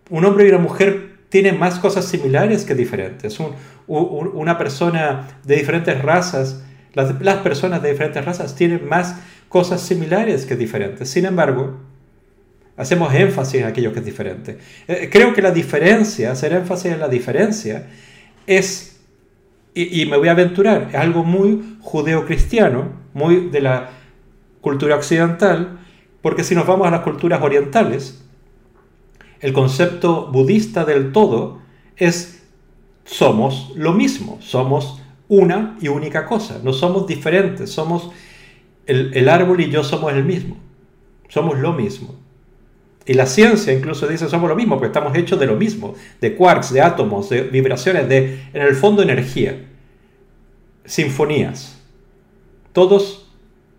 un hombre y una mujer tienen más cosas similares que diferentes. Una persona de diferentes razas, las, personas de diferentes razas tienen más cosas similares que diferentes. Sin embargo, hacemos énfasis en aquello que es diferente. Eh, creo que la diferencia, hacer énfasis en la diferencia, es, y, y me voy a aventurar, es algo muy judeocristiano, muy de la cultura occidental, porque si nos vamos a las culturas orientales, el concepto budista del todo es somos lo mismo, somos una y única cosa, no somos diferentes, somos el, árbol y yo somos el mismo. somos lo mismo. Y la ciencia incluso dice somos lo mismo, porque estamos hechos de lo mismo, de quarks, de átomos, de vibraciones, de, en el fondo, energía. Sinfonías. Todos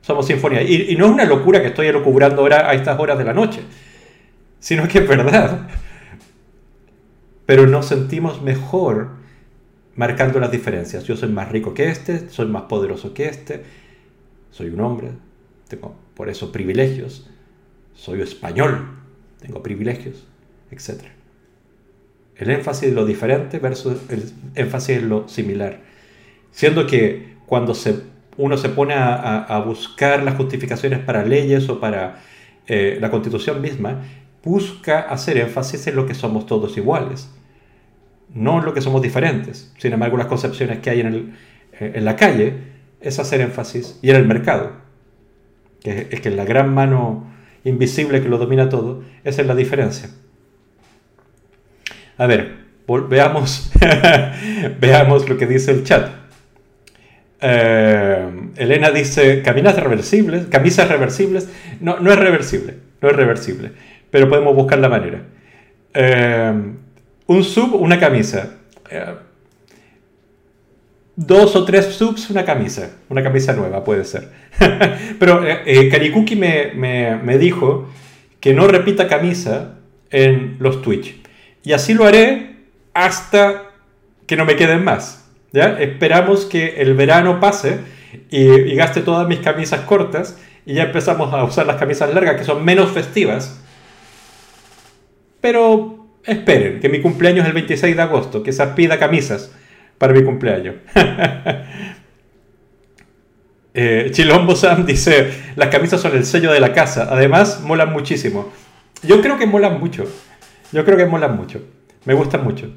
somos sinfonías. Y, no es una locura que estoy elucubrando ahora a estas horas de la noche, sino que es verdad. Pero nos sentimos mejor marcando las diferencias. Yo soy más rico que este, soy más poderoso que este, soy un hombre, tengo por eso privilegios, soy español, tengo privilegios, etc. El énfasis en lo diferente versus el énfasis en lo similar. Siendo que cuando uno se pone a, buscar las justificaciones para leyes o para eh, la constitución misma, busca hacer énfasis en lo que somos todos iguales, no en lo que somos diferentes. Sin embargo, las concepciones que hay en, el, eh, en la calle es hacer énfasis, y en el mercado, que es que la gran mano invisible que lo domina todo, esa es la diferencia. A ver, veamos, veamos lo que dice el chat. Eh, Elena dice, camisas reversibles, camisas reversibles. No, no es reversible, no es reversible, pero podemos buscar la manera. Eh, un sub, una camisa. Eh, dos o tres subs, una camisa. Una camisa nueva, puede ser. Pero eh, Karikuki me, dijo que no repita camisa en los Twitch. Y así lo haré hasta que no me queden más. ¿ya? Esperamos que el verano pase y, y gaste todas mis camisas cortas y ya empezamos a usar las camisas largas que son menos festivas. Pero esperen, que mi cumpleaños es el 26 de agosto, que se pida camisas para mi cumpleaños. eh, Chilombo Sam dice, las camisas son el sello de la casa, además molan muchísimo. Yo creo que molan mucho, yo creo que molan mucho, me gustan mucho.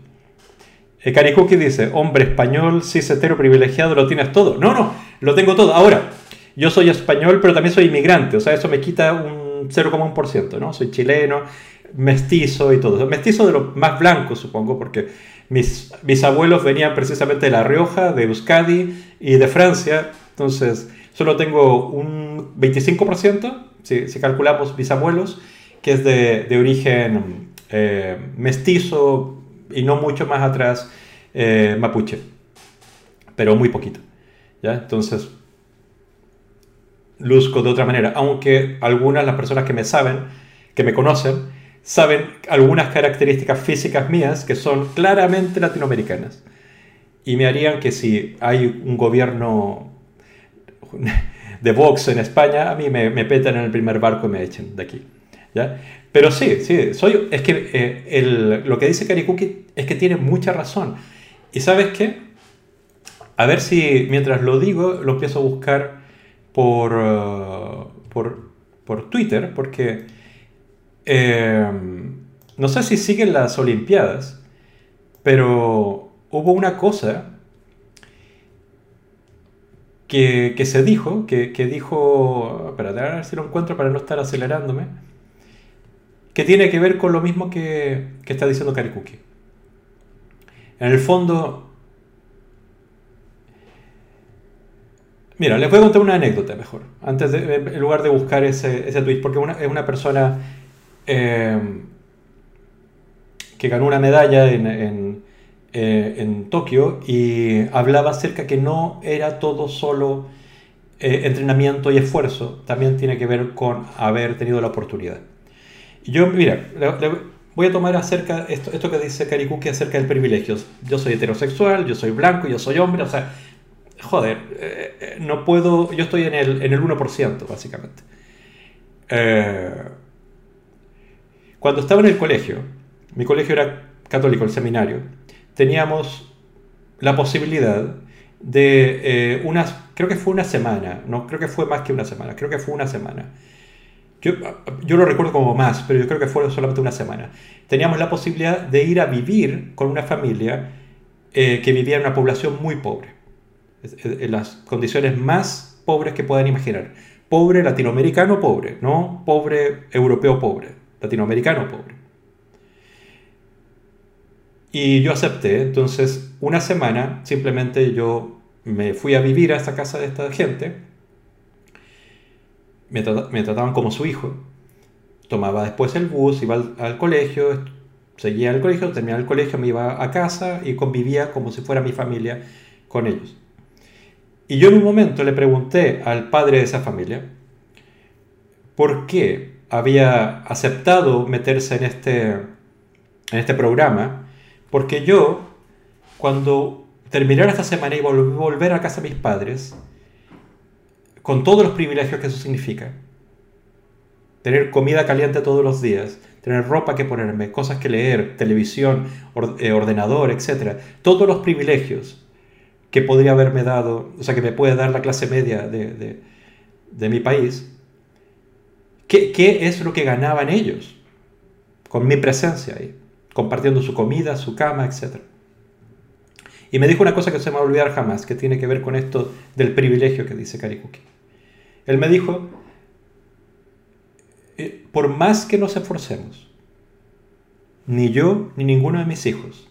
Eh, Carijuki dice, hombre español, cisetero privilegiado, lo tienes todo. No, no, lo tengo todo. Ahora, yo soy español, pero también soy inmigrante, o sea, eso me quita un 0,1%, ¿no? Soy chileno, mestizo y todo. Mestizo de lo más blanco, supongo, porque mis bisabuelos venían precisamente de La Rioja, de Euskadi y de Francia. Entonces, solo tengo un 25%, si, si calculamos bisabuelos, que es de, de origen eh, mestizo y no mucho más atrás eh, mapuche, pero muy poquito. ¿ya? Entonces, luzco de otra manera, aunque algunas, las personas que me saben, que me conocen, saben algunas características físicas mías que son claramente latinoamericanas. Y me harían que si hay un gobierno de Vox en España, a mí me, me petan en el primer barco y me echen de aquí. ¿ya? Pero sí, sí, soy, es que eh, el, lo que dice Karikuki es que tiene mucha razón. ¿Y sabes qué? A ver si mientras lo digo lo empiezo a buscar por, uh, por, por Twitter, porque Em, no sé si siguen las Olimpiadas, pero hubo una cosa que, se dijo, que, dijo, espera, a ver si lo encuentro para no estar acelerándome, que tiene que ver con lo mismo que, está diciendo Karikuki. En el fondo, mira, les voy a contar una anécdota mejor, antes de, en lugar de buscar ese, ese tweet, porque es una persona Em, que ganó una medalla en, eh, en, Tokio y hablaba acerca que no era todo solo eh, entrenamiento y esfuerzo, también tiene que ver con haber tenido la oportunidad. yo, mira, voy a tomar acerca esto, esto que dice Karikuki acerca del privilegio. Yo soy heterosexual, yo soy blanco, yo soy hombre, o sea, joder, eh, no puedo, yo estoy en el, en el 1%, básicamente. Eh, cuando estaba en el colegio, mi colegio era católico, el seminario, teníamos la posibilidad de eh, unas, creo que fue una semana, no creo que fue más que una semana, creo que fue una semana. Yo, yo lo recuerdo como más, pero yo creo que fue solamente una semana. Teníamos la posibilidad de ir a vivir con una familia eh, que vivía en una población muy pobre, en las condiciones más pobres que puedan imaginar. Pobre latinoamericano pobre, no pobre europeo pobre latinoamericano pobre. Y yo acepté, entonces una semana simplemente yo me fui a vivir a esta casa de esta gente, me, trataban como su hijo, tomaba después el bus, iba al, colegio, seguía el colegio, terminaba el colegio, me iba a casa y convivía como si fuera mi familia con ellos. Y yo en un momento le pregunté al padre de esa familia por qué había aceptado meterse en este, en este programa, porque yo, cuando terminara esta semana y volver a casa de mis padres, con todos los privilegios que eso significa, tener comida caliente todos los días, tener ropa que ponerme, cosas que leer, televisión, eh, ordenador, etc. Todos los privilegios que podría haberme dado, o sea, que me puede dar la clase media de, mi país, ¿qué, ¿qué, es lo que ganaban ellos con mi presencia ahí, compartiendo su comida, su cama, etc. Y me dijo una cosa que se me va a olvidar jamás, que tiene que ver con esto del privilegio que dice Karikuki. Él me dijo, eh, por más que nos esforcemos, ni yo ni ninguno de mis hijos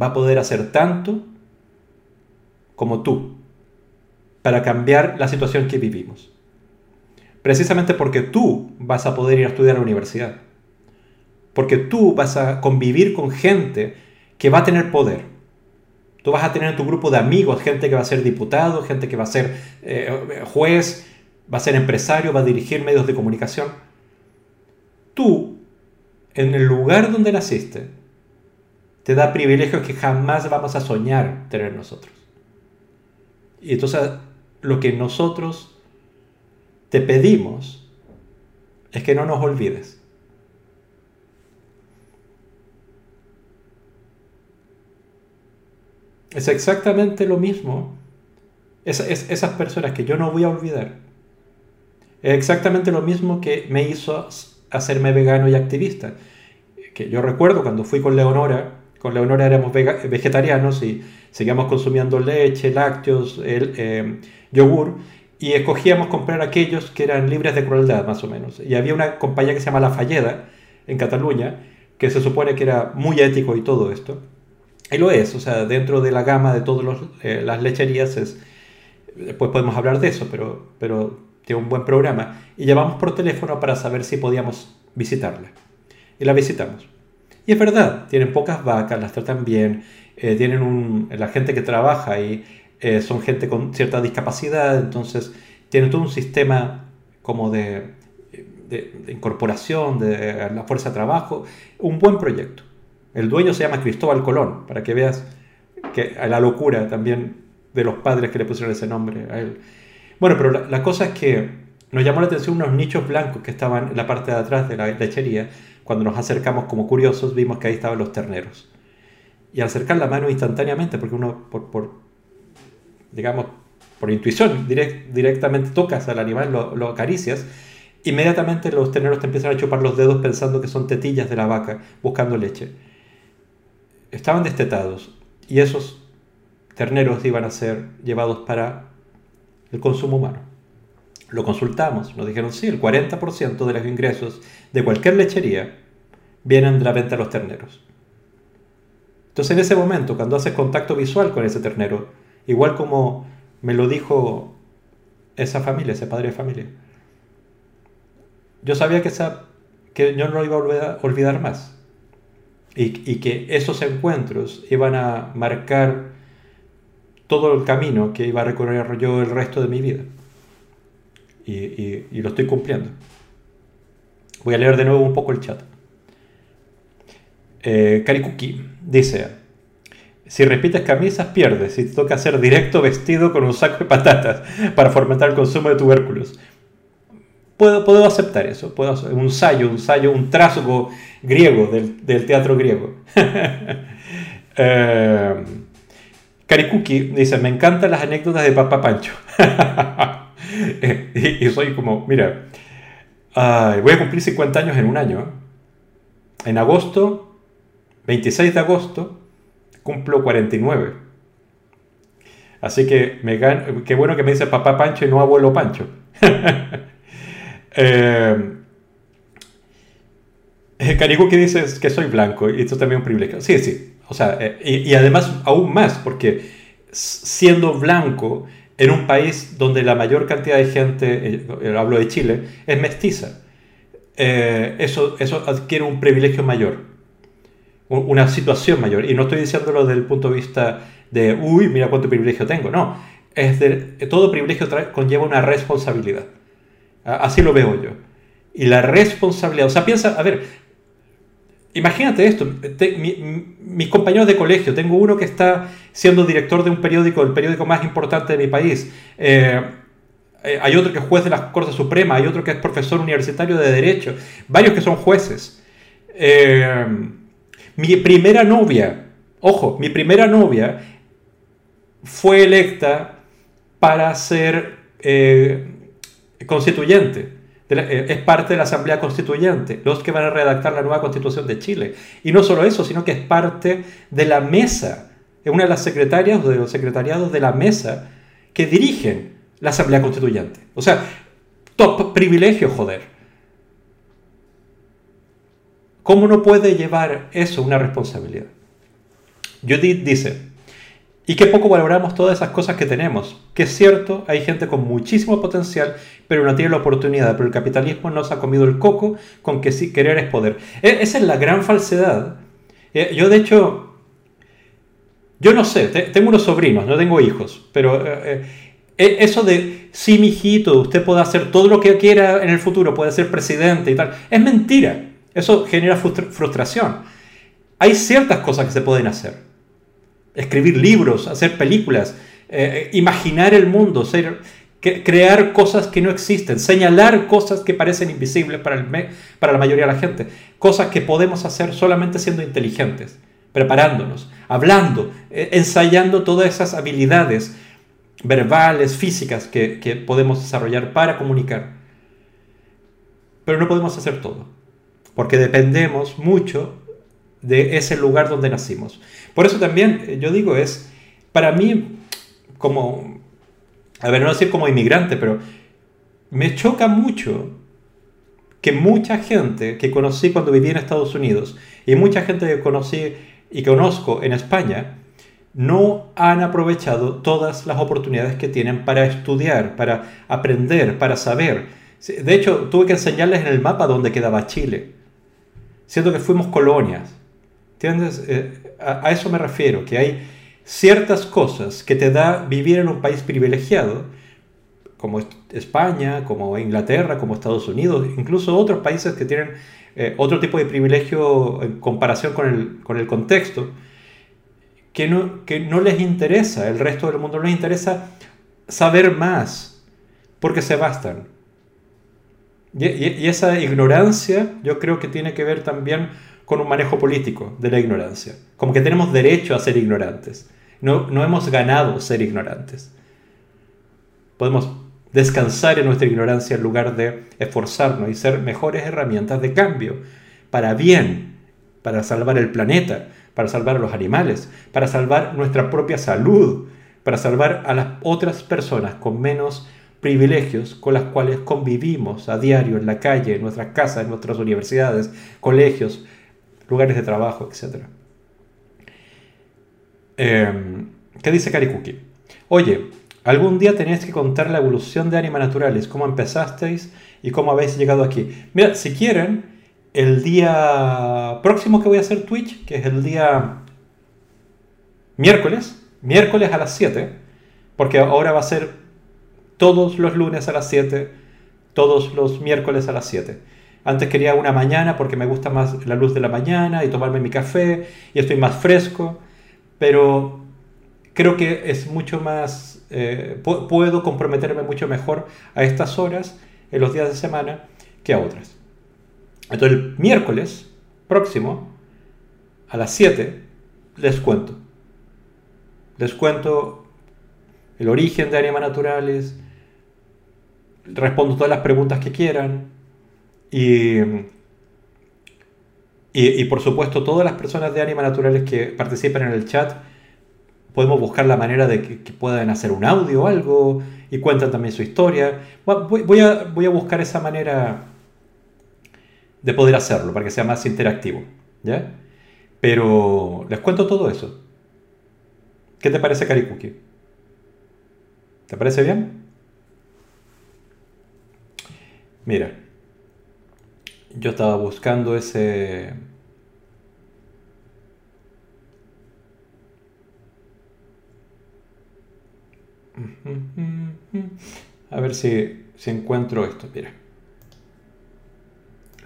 va a poder hacer tanto como tú para cambiar la situación que vivimos. Precisamente porque tú vas a poder ir a estudiar a la universidad. Porque tú vas a convivir con gente que va a tener poder. Tú vas a tener en tu grupo de amigos gente que va a ser diputado, gente que va a ser eh, juez, va a ser empresario, va a dirigir medios de comunicación. Tú, en el lugar donde naciste, te da privilegios que jamás vamos a soñar tener nosotros. Y entonces lo que nosotros te pedimos es que no nos olvides. Es exactamente lo mismo. esas personas que yo no voy a olvidar es exactamente lo mismo que me hizo hacerme vegano y activista. Que yo recuerdo cuando fui con Leonora, con Leonora éramos vegetarianos y seguíamos consumiendo leche, lácteos, el, eh, yogur, y escogíamos comprar aquellos que eran libres de crueldad, más o menos. Y había una compañía que se llama La Falleda, en Cataluña, que se supone que era muy ético y todo esto. Y lo es, o sea, dentro de la gama de todas eh, las lecherías es... Después podemos hablar de eso, pero, pero tiene un buen programa, y llamamos por teléfono para saber si podíamos visitarla. Y la visitamos. Y es verdad, tienen pocas vacas, las tratan bien, eh, tienen un, la gente que trabaja ahí eh, son gente con cierta discapacidad, entonces tienen todo un sistema como de, incorporación de la fuerza de trabajo, un buen proyecto. El dueño se llama Cristóbal Colón, para que veas que a la locura también de los padres que le pusieron ese nombre a él. Bueno, pero la, cosa es que nos llamó la atención unos nichos blancos que estaban en la parte de atrás de la lechería. Cuando nos acercamos como curiosos, vimos que ahí estaban los terneros. Y al acercar la mano instantáneamente, porque uno, por, digamos, por intuición, directamente tocas al animal, lo, lo, acaricias, inmediatamente los terneros te empiezan a chupar los dedos pensando que son tetillas de la vaca, buscando leche. Estaban destetados y esos terneros iban a ser llevados para el consumo humano. Lo consultamos, nos dijeron sí, el 40% de los ingresos de cualquier lechería vienen de la venta de los terneros. Entonces en ese momento, cuando haces contacto visual con ese ternero, igual como me lo dijo esa familia, ese padre de familia, yo sabía que, esa, que yo no lo iba a olvidar, más. Y, que esos encuentros iban a marcar todo el camino que iba a recorrer yo el resto de mi vida. Y, lo estoy cumpliendo. Voy a leer de nuevo un poco el chat. Eh, Karikuki dice, si repites camisas pierdes, si te toca hacer directo vestido con un saco de patatas para fomentar el consumo de tubérculos. Puedo, puedo aceptar eso, puedo un ensayo, un ensayo, un trazo griego del, del teatro griego. eh, Karikuki dice, me encantan las anécdotas de Papá Pancho. y, soy como, mira, voy a cumplir 50 años en un año. En agosto, 26 de agosto, cumplo 49. Así que me qué bueno que me dice papá Pancho y no abuelo Pancho. eh, Karikuki dice que soy blanco y esto también es un privilegio. Sí, sí, o sea, eh, y, además aún más, porque siendo blanco en un país donde la mayor cantidad de gente, eh, hablo de Chile, es mestiza. eh, eso adquiere un privilegio mayor, una situación mayor. Y no estoy diciéndolo desde el punto de vista de, uy, mira cuánto privilegio tengo. No, es de, todo privilegio conlleva una responsabilidad. Así lo veo yo. Y la responsabilidad, o sea, piensa, a ver, imagínate esto, mis compañeros de colegio, tengo uno que está siendo director de un periódico, el periódico más importante de mi país. Eh, eh, hay otro que es juez de la Corte Suprema, hay otro que es profesor universitario de Derecho, varios que son jueces. Eh, mi primera novia, ojo, mi primera novia fue electa para ser eh, constituyente. Es parte de la Asamblea Constituyente, los que van a redactar la nueva Constitución de Chile. Y no solo eso, sino que es parte de la mesa, es una de las secretarias o de los secretariados de la mesa que dirigen la Asamblea Constituyente. O sea, top privilegio, joder. ¿Cómo no puede llevar eso una responsabilidad? Judith dice, y qué poco valoramos todas esas cosas que tenemos. Que es cierto, hay gente con muchísimo potencial, pero no tiene la oportunidad. Pero el capitalismo nos ha comido el coco con que sí, querer es poder. E, esa es la gran falsedad. Eh, yo, de hecho, yo no sé, tengo unos sobrinos, no tengo hijos, pero eh, eh, e, eso de, sí, mijito, usted puede hacer todo lo que quiera en el futuro, puede ser presidente y tal, es mentira. Eso genera frustración. Hay ciertas cosas que se pueden hacer. Escribir libros, hacer películas, eh, imaginar el mundo, crear cosas que no existen, señalar cosas que parecen invisibles para la mayoría de la gente, cosas que podemos hacer solamente siendo inteligentes, preparándonos, hablando, eh, ensayando todas esas habilidades verbales, físicas que, podemos desarrollar para comunicar. Pero no podemos hacer todo, porque dependemos mucho de ese lugar donde nacimos. Por eso también eh, yo digo, es para mí como, a ver, no decir como inmigrante, pero me choca mucho que mucha gente que conocí cuando viví en Estados Unidos y mucha gente que conocí y conozco en España, no han aprovechado todas las oportunidades que tienen para estudiar, para aprender, para saber. De hecho, tuve que enseñarles en el mapa dónde quedaba Chile, siendo que fuimos colonias. ¿Entiendes? Eh, a, eso me refiero, que hay ciertas cosas que te da vivir en un país privilegiado, como España, como Inglaterra, como Estados Unidos, incluso otros países que tienen eh, otro tipo de privilegio en comparación con el, con el contexto, que no, que no les interesa, el resto del mundo no les interesa saber más, porque se bastan. Y, esa ignorancia yo creo que tiene que ver también con un manejo político de la ignorancia. Como que tenemos derecho a ser ignorantes. No, no hemos ganado ser ignorantes. Podemos descansar en nuestra ignorancia en lugar de esforzarnos y ser mejores herramientas de cambio para bien, para salvar el planeta, para salvar a los animales, para salvar nuestra propia salud, para salvar a las otras personas con menos privilegios con las cuales convivimos a diario en la calle, en nuestras casas, en nuestras universidades, colegios, lugares de trabajo, etc. Em, ¿Qué dice Karikuki? Oye, algún día tenéis que contar la evolución de Anima Naturales, cómo empezasteis y cómo habéis llegado aquí. Mira, si quieren, el día próximo que voy a hacer Twitch, que es el día miércoles, miércoles a las 7, porque ahora va a ser todos los lunes a las 7, todos los miércoles a las 7. Antes quería una mañana porque me gusta más la luz de la mañana y tomarme mi café y estoy más fresco, pero creo que es mucho más, eh, puedo comprometerme mucho mejor a estas horas en los días de semana que a otras. Entonces el miércoles próximo, a las 7, les cuento. Les cuento el origen de Anima Naturales, respondo todas las preguntas que quieran y, y, por supuesto todas las personas de Anima Naturales que participen en el chat podemos buscar la manera de que, puedan hacer un audio o algo y cuentan también su historia. Voy, a, voy a buscar esa manera de poder hacerlo para que sea más interactivo. ¿Ya? Pero les cuento todo eso. ¿Qué te parece, Karikuki? ¿Te parece bien? Mira, yo estaba buscando ese... A ver si, si encuentro esto. Mira.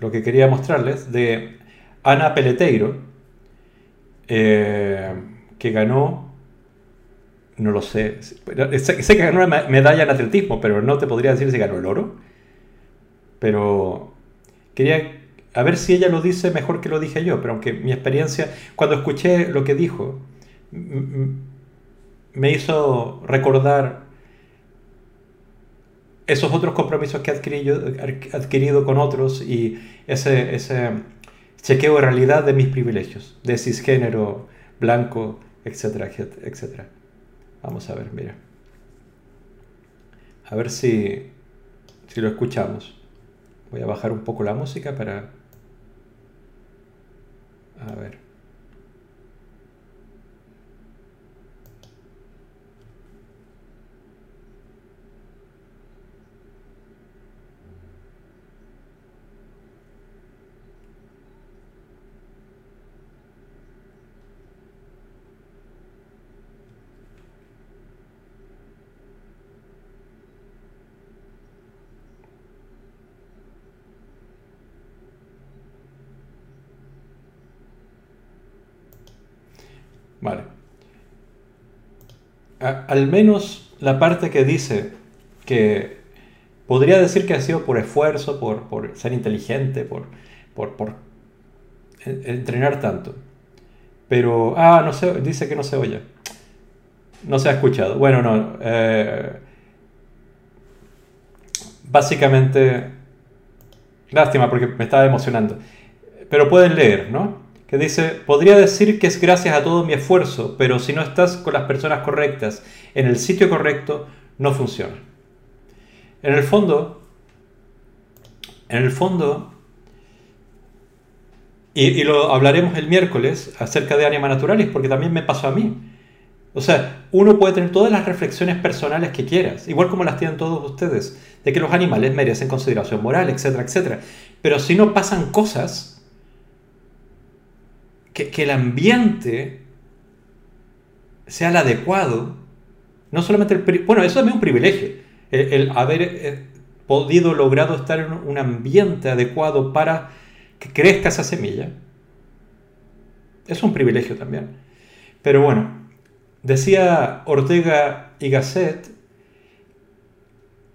Lo que quería mostrarles de Ana Peleteiro, eh, que ganó, no lo sé, sé, que ganó una medalla en atletismo, pero no te podría decir si ganó el oro. Pero quería a ver si ella lo dice mejor que lo dije yo, pero aunque mi experiencia, cuando escuché lo que dijo, me hizo recordar esos otros compromisos que he adquirido, adquirido con otros y ese, ese chequeo de realidad de mis privilegios, de cisgénero, blanco, etcétera, etcétera. Vamos a ver, mira. A ver si, si lo escuchamos. Voy a bajar un poco la música para... A ver. Vale. Al menos la parte que dice que podría decir que ha sido por esfuerzo, por, ser inteligente, por, entrenar tanto. Pero, ah, no se, dice que no se oye. No se ha escuchado. Bueno, no. Eh, básicamente, lástima porque me estaba emocionando. Pero pueden leer, ¿no? Que dice, podría decir que es gracias a todo mi esfuerzo, pero si no estás con las personas correctas, en el sitio correcto, no funciona. En el fondo, en el fondo, y, lo hablaremos el miércoles acerca de Anima Naturalis, porque también me pasó a mí. O sea, uno puede tener todas las reflexiones personales que quieras, igual como las tienen todos ustedes, de que los animales merecen consideración moral, etcétera, etcétera. Pero si no pasan cosas, que, el ambiente sea el adecuado, no solamente el... Bueno, eso es un privilegio, el, haber eh, podido logrado estar en un ambiente adecuado para que crezca esa semilla. Es un privilegio también. Pero bueno, decía Ortega y Gasset,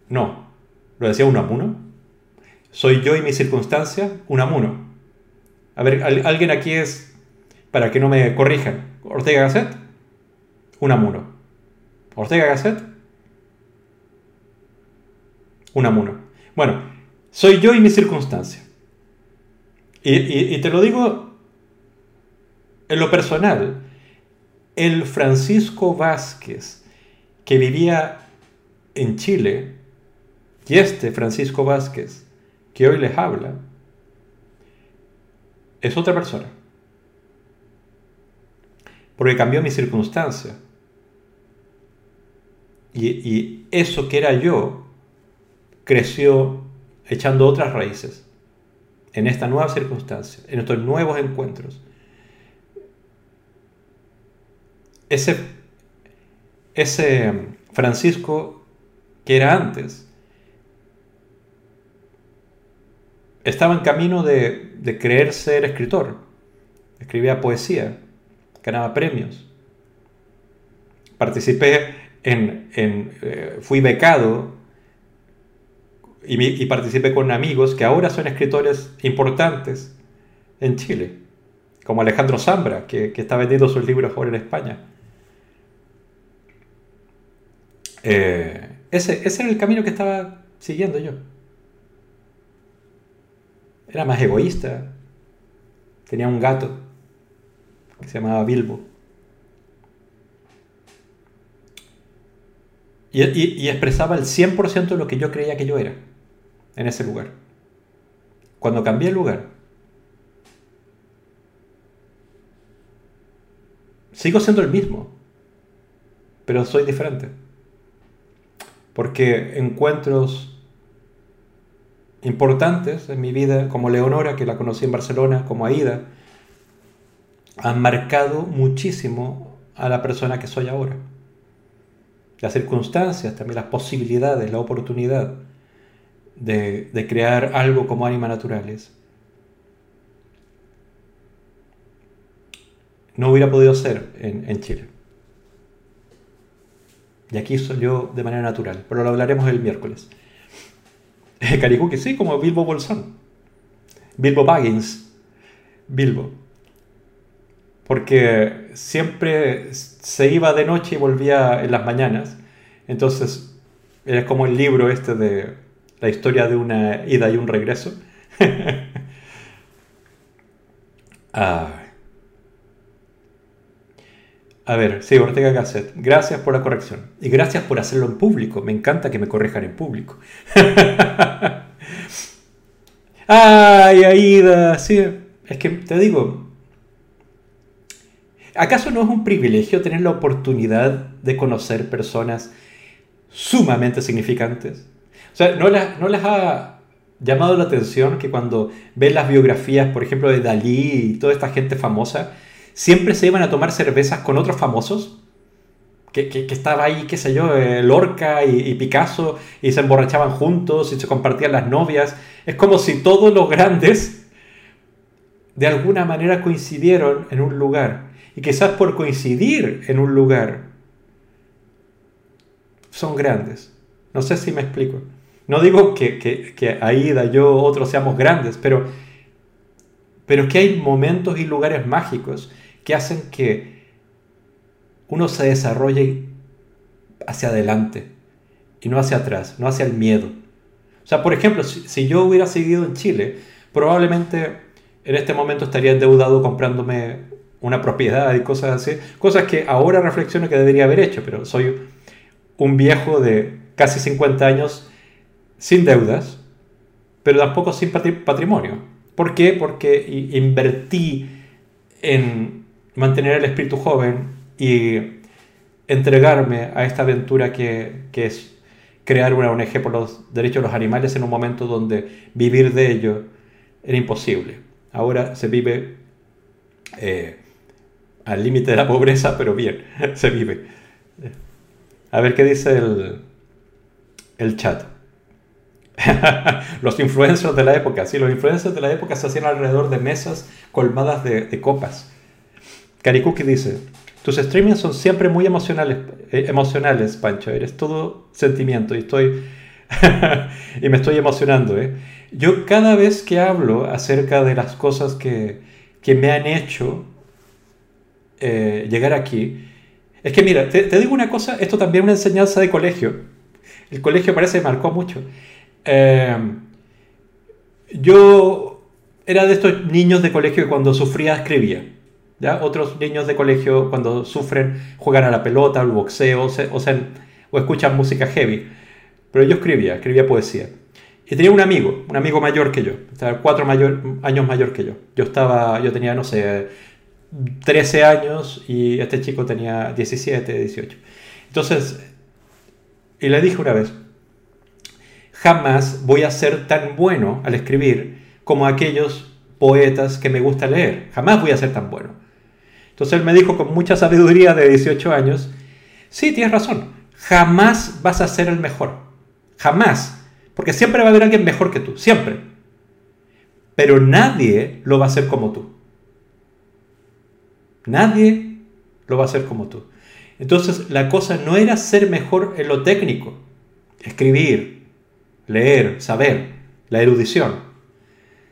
no, lo decía Unamuno, soy yo y mi circunstancia, Unamuno. A ver, ¿alguien aquí es para que no me corrijan. Ortega Gasset, Unamuno. Ortega Gasset, Unamuno. Bueno, soy yo y mi circunstancia. Y, y te lo digo en lo personal. El Francisco Vázquez, que vivía en Chile, y este Francisco Vázquez, que hoy les habla, es otra persona porque cambió mi circunstancia. Y, eso que era yo creció echando otras raíces en esta nueva circunstancia, en estos nuevos encuentros. Ese, ese Francisco que era antes, estaba en camino de, de creer ser escritor, escribía poesía, ganaba premios. Participé en, eh, fui becado y, participé con amigos que ahora son escritores importantes en Chile, como Alejandro Zambra, que, está vendiendo sus libros ahora en España. Eh, ese, ese era el camino que estaba siguiendo yo. Era más egoísta. Tenía un gato que se llamaba Bilbo. Y, expresaba el 100% de lo que yo creía que yo era en ese lugar. Cuando cambié el lugar, sigo siendo el mismo, pero soy diferente. Porque encuentros importantes en mi vida, como Leonora, que la conocí en Barcelona, como Aida, han marcado muchísimo a la persona que soy ahora. Las circunstancias, también las posibilidades, la oportunidad de, crear algo como Anima Naturales. No hubiera podido ser en, en Chile. Y aquí salió de manera natural, pero lo hablaremos el miércoles. que sí, como Bilbo Bolsón. Bilbo Baggins. Bilbo. Porque siempre se iba de noche y volvía en las mañanas. Entonces, era como el libro este de la historia de una ida y un regreso. ah. A ver, sí, Ortega Gasset, gracias por la corrección. Y gracias por hacerlo en público. Me encanta que me corrijan en público. Ay, Aida, sí. Es que te digo, ¿acaso no es un privilegio tener la oportunidad de conocer personas sumamente significantes? O sea, ¿no, no les ha llamado la atención que cuando ven las biografías, por ejemplo, de Dalí y toda esta gente famosa, siempre se iban a tomar cervezas con otros famosos. Que, que, estaba ahí, qué sé yo, eh, Lorca y, Picasso, y se emborrachaban juntos y se compartían las novias. Es como si todos los grandes de alguna manera coincidieron en un lugar. Y quizás por coincidir en un lugar son grandes. No sé si me explico. No digo que, que, que Aida, yo, otros seamos grandes, pero, pero que hay momentos y lugares mágicos que hacen que uno se desarrolle hacia adelante y no hacia atrás, no hacia el miedo. O sea, por ejemplo, si, yo hubiera seguido en Chile, probablemente en este momento estaría endeudado comprándome una propiedad y cosas así, cosas que ahora reflexiono que debería haber hecho, pero soy un viejo de casi 50 años sin deudas, pero tampoco sin patrimonio. ¿Por qué? Porque invertí en mantener el espíritu joven y entregarme a esta aventura que, es crear una ONG por los derechos de los animales en un momento donde vivir de ello era imposible. Ahora se vive eh, al límite de la pobreza, pero bien, se vive. A ver qué dice el, el chat. los influencers de la época, sí, los influencers de la época se hacían alrededor de mesas colmadas de copas Karikuki dice, tus streamings son siempre muy emocionales, eh, emocionales, Pancho. Eres todo sentimiento y estoy y me estoy emocionando. ¿eh? Yo cada vez que hablo acerca de las cosas que, me han hecho eh, llegar aquí, es que mira, te, digo una cosa, esto también es una enseñanza de colegio. El colegio parece que marcó mucho. yo era de estos niños de colegio que cuando sufría escribía. Otros niños de colegio cuando sufren juegan a la pelota, al boxeo, o, o escuchan música heavy. Pero yo escribía, escribía poesía. Y tenía un amigo, un amigo mayor que yo, estaba cuatro mayor, años mayor que yo. Yo estaba, yo tenía, no sé, 13 años y este chico tenía 17, 18. Entonces, y le dije una vez, jamás voy a ser tan bueno al escribir como aquellos poetas que me gusta leer. Jamás voy a ser tan bueno. Entonces él me dijo con mucha sabiduría de 18 años, sí, tienes razón, jamás vas a ser el mejor, jamás, porque siempre va a haber alguien mejor que tú, siempre. Pero nadie lo va a hacer como tú. Nadie lo va a hacer como tú. Entonces la cosa no era ser mejor en lo técnico, escribir, leer, saber, la erudición,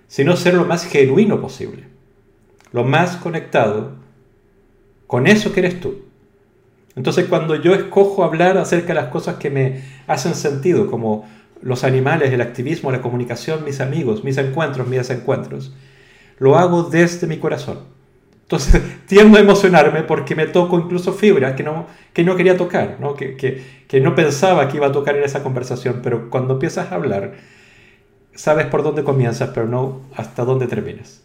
sino ser lo más genuino posible, lo más conectado con eso que eres tú. Entonces cuando yo escojo hablar acerca de las cosas que me hacen sentido, como los animales, el activismo, la comunicación, mis amigos, mis encuentros, mis desencuentros, lo hago desde mi corazón. Entonces tiendo a emocionarme porque me toco incluso fibras que no, que no quería tocar, ¿no? Que, que no pensaba que iba a tocar en esa conversación, pero cuando empiezas a hablar, sabes por dónde comienzas, pero no hasta dónde terminas.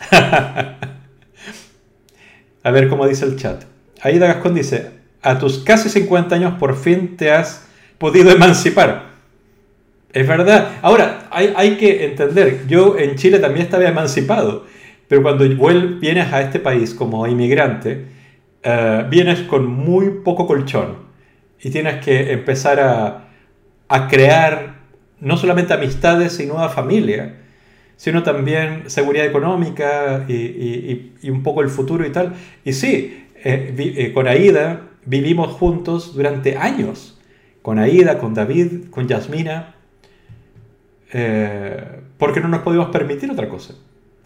A ver cómo dice el chat. Aida Gascón dice, a tus casi 50 años por fin te has podido emancipar. Es verdad. Ahora, hay, hay que entender, yo en Chile también estaba emancipado, pero cuando vienes a este país como inmigrante, eh, vienes con muy poco colchón y tienes que empezar a, a crear no solamente amistades, sino a familia, sino también seguridad económica y, y, y un poco el futuro y tal. Y sí, eh, eh, con Aida vivimos juntos durante años. Con Aida, con David, con Yasmina. Eh, porque no nos podemos permitir otra cosa.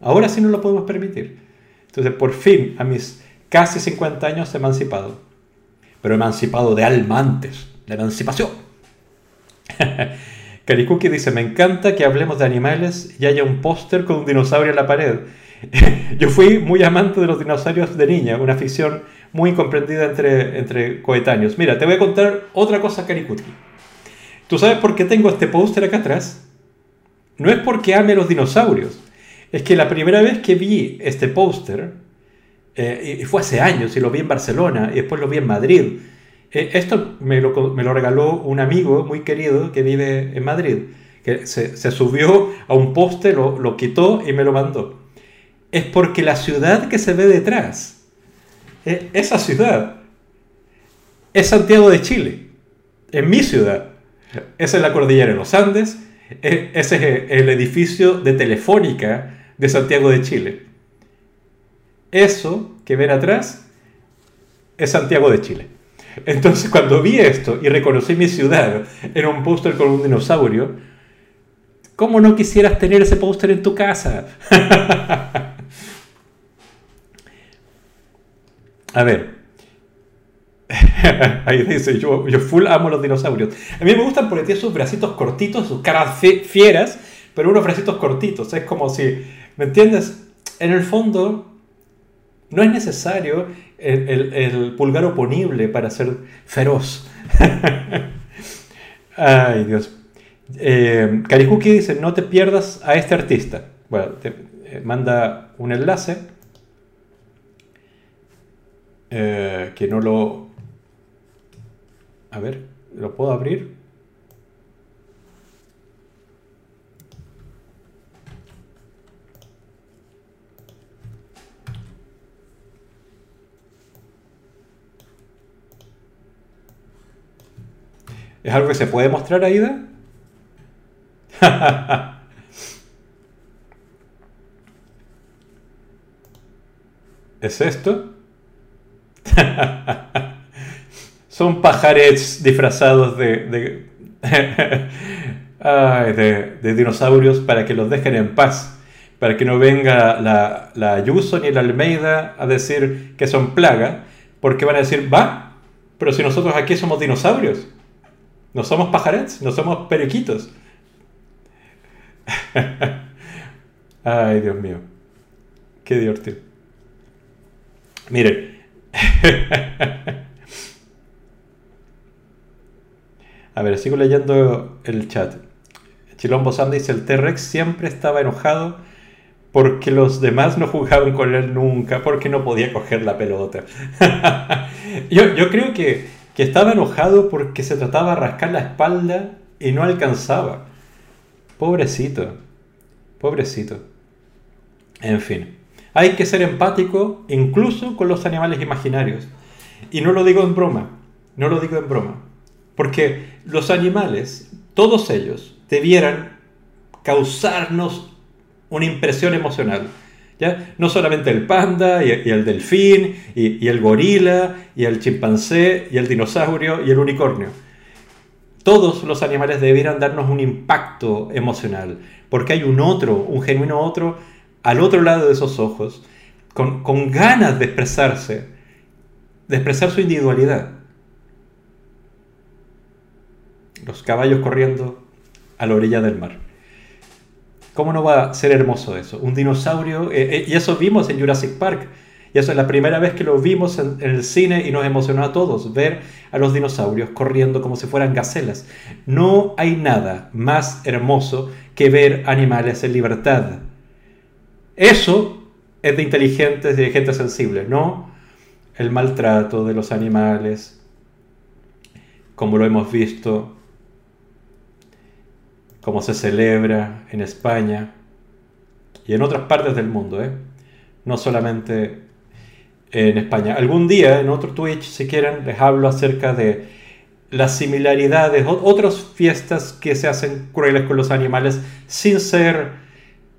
Ahora sí no lo podemos permitir. Entonces, por fin, a mis casi 50 años emancipado. Pero emancipado de alma antes, de emancipación. Karikuki dice, me encanta que hablemos de animales y haya un póster con un dinosaurio en la pared. Yo fui muy amante de los dinosaurios de niña, una afición muy comprendida entre, entre coetáneos. Mira, te voy a contar otra cosa, Karikuki. ¿Tú sabes por qué tengo este póster acá atrás? No es porque ame los dinosaurios. Es que la primera vez que vi este póster, eh, y fue hace años, y lo vi en Barcelona, y después lo vi en Madrid, eh, esto me lo, me lo, regaló un amigo muy querido que vive en Madrid, que se, subió a un poste, lo, lo, quitó y me lo mandó. Es porque la ciudad que se ve detrás, eh, esa ciudad, es Santiago de Chile, es mi ciudad. Esa es la cordillera de los Andes, e, ese es el edificio de Telefónica de Santiago de Chile. Eso que ven atrás es Santiago de Chile. Entonces cuando vi esto y reconocí mi ciudad en un póster con un dinosaurio, ¿cómo no quisieras tener ese póster en tu casa? A ver. Ahí dice, yo, full amo los dinosaurios. A mí me gustan porque tienen sus bracitos cortitos, sus caras fieras, pero unos bracitos cortitos. Es como si, ¿me entiendes? En el fondo, no es necesario el, pulgar oponible para ser feroz. Ay, Dios. Eh, dice, no te pierdas a este artista. Bueno, te eh, manda un enlace eh, que no lo... A ver, ¿lo puedo abrir? ¿Es algo que se puede mostrar, Aida? ¿Es esto? Son pajarets disfrazados de, de, dinosaurios para que los dejen en paz. Para que no venga la, la Ayuso ni la Almeida a decir que son plaga. Porque van a decir, va, pero si nosotros aquí somos dinosaurios. No somos pajarets, no somos periquitos. Ay, Dios mío. Qué divertido. Miren. A ver, sigo leyendo el chat. Chilombo Sam dice, el T-Rex siempre estaba enojado porque los demás no jugaban con él nunca, porque no podía coger la pelota. yo, yo creo que que estaba enojado porque se trataba de rascar la espalda y no alcanzaba. Pobrecito, pobrecito. En fin, hay que ser empático incluso con los animales imaginarios. Y no lo digo en broma, no lo digo en broma. Porque los animales, todos ellos, debieran causarnos una impresión emocional. No solamente el panda y, el delfín y, el gorila y el chimpancé y el dinosaurio y el unicornio. Todos los animales debieran darnos un impacto emocional, porque hay un otro, un genuino otro, al otro lado de esos ojos, con, con ganas de expresarse, de expresar su individualidad. Los caballos corriendo a la orilla del mar. ¿Cómo no va a ser hermoso eso? Un dinosaurio, eh, eh, y eso vimos en Jurassic Park. Y eso es la primera vez que lo vimos en, el cine y nos emocionó a todos, ver a los dinosaurios corriendo como si fueran gacelas. No hay nada más hermoso que ver animales en libertad. Eso es de inteligentes, de gente sensible, no el maltrato de los animales, como lo hemos visto como se celebra en España y en otras partes del mundo, ¿eh? no solamente en España. Algún día en otro Twitch, si quieren, les hablo acerca de las similaridades, otras fiestas que se hacen crueles con los animales sin ser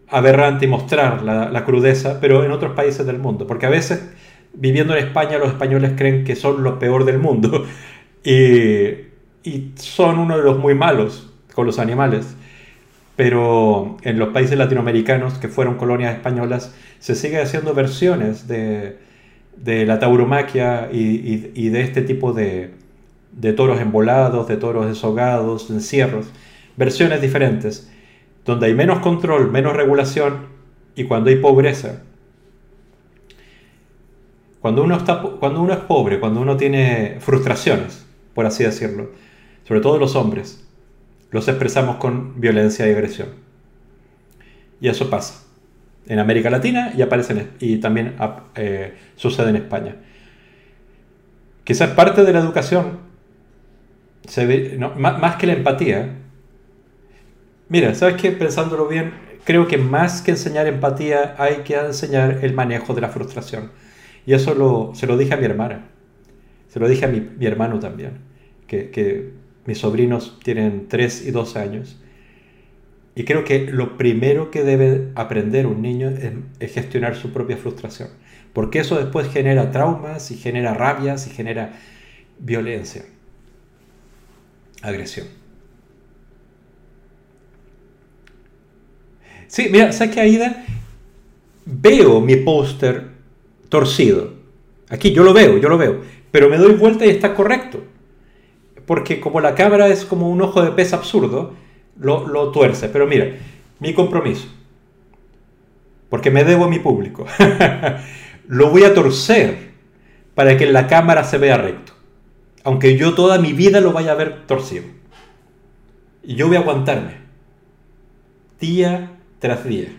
aberrante y mostrar la, crudeza, pero en otros países del mundo. Porque a veces, viviendo en España, los españoles creen que son lo peor del mundo y, y son uno de los muy malos con los animales. Pero en los países latinoamericanos que fueron colonias españolas, se sigue haciendo versiones de, de la tauromaquia y, de este tipo de, de, toros embolados, de toros deshogados, de encierros, versiones diferentes, donde hay menos control, menos regulación y cuando hay pobreza. Cuando uno, está, cuando uno es pobre, cuando uno tiene frustraciones, por así decirlo, sobre todo los hombres, los expresamos con violencia y agresión. Y eso pasa en América Latina y, y también eh, sucede en España. Quizás parte de la educación, se más, que la empatía, mira, ¿sabes qué? Pensándolo bien, creo que más que enseñar empatía hay que enseñar el manejo de la frustración. Y eso lo, se lo dije a mi hermana, se lo dije a mi, hermano también, que mis sobrinos tienen 3 y 12 años y creo que lo primero que debe aprender un niño es, gestionar su propia frustración, porque eso después genera traumas y genera rabias y genera violencia, agresión. Sí, mira, ¿sabes qué, Aida? Veo mi póster torcido. Aquí yo lo veo, yo lo veo. Pero me doy vuelta y está correcto. Porque como la cámara es como un ojo de pez absurdo, lo, tuerce. Pero mira, mi compromiso, porque me debo a mi público, lo voy a torcer para que la cámara se vea recto. Aunque yo toda mi vida lo vaya a ver torcido. Y yo voy a aguantarme. Día tras día.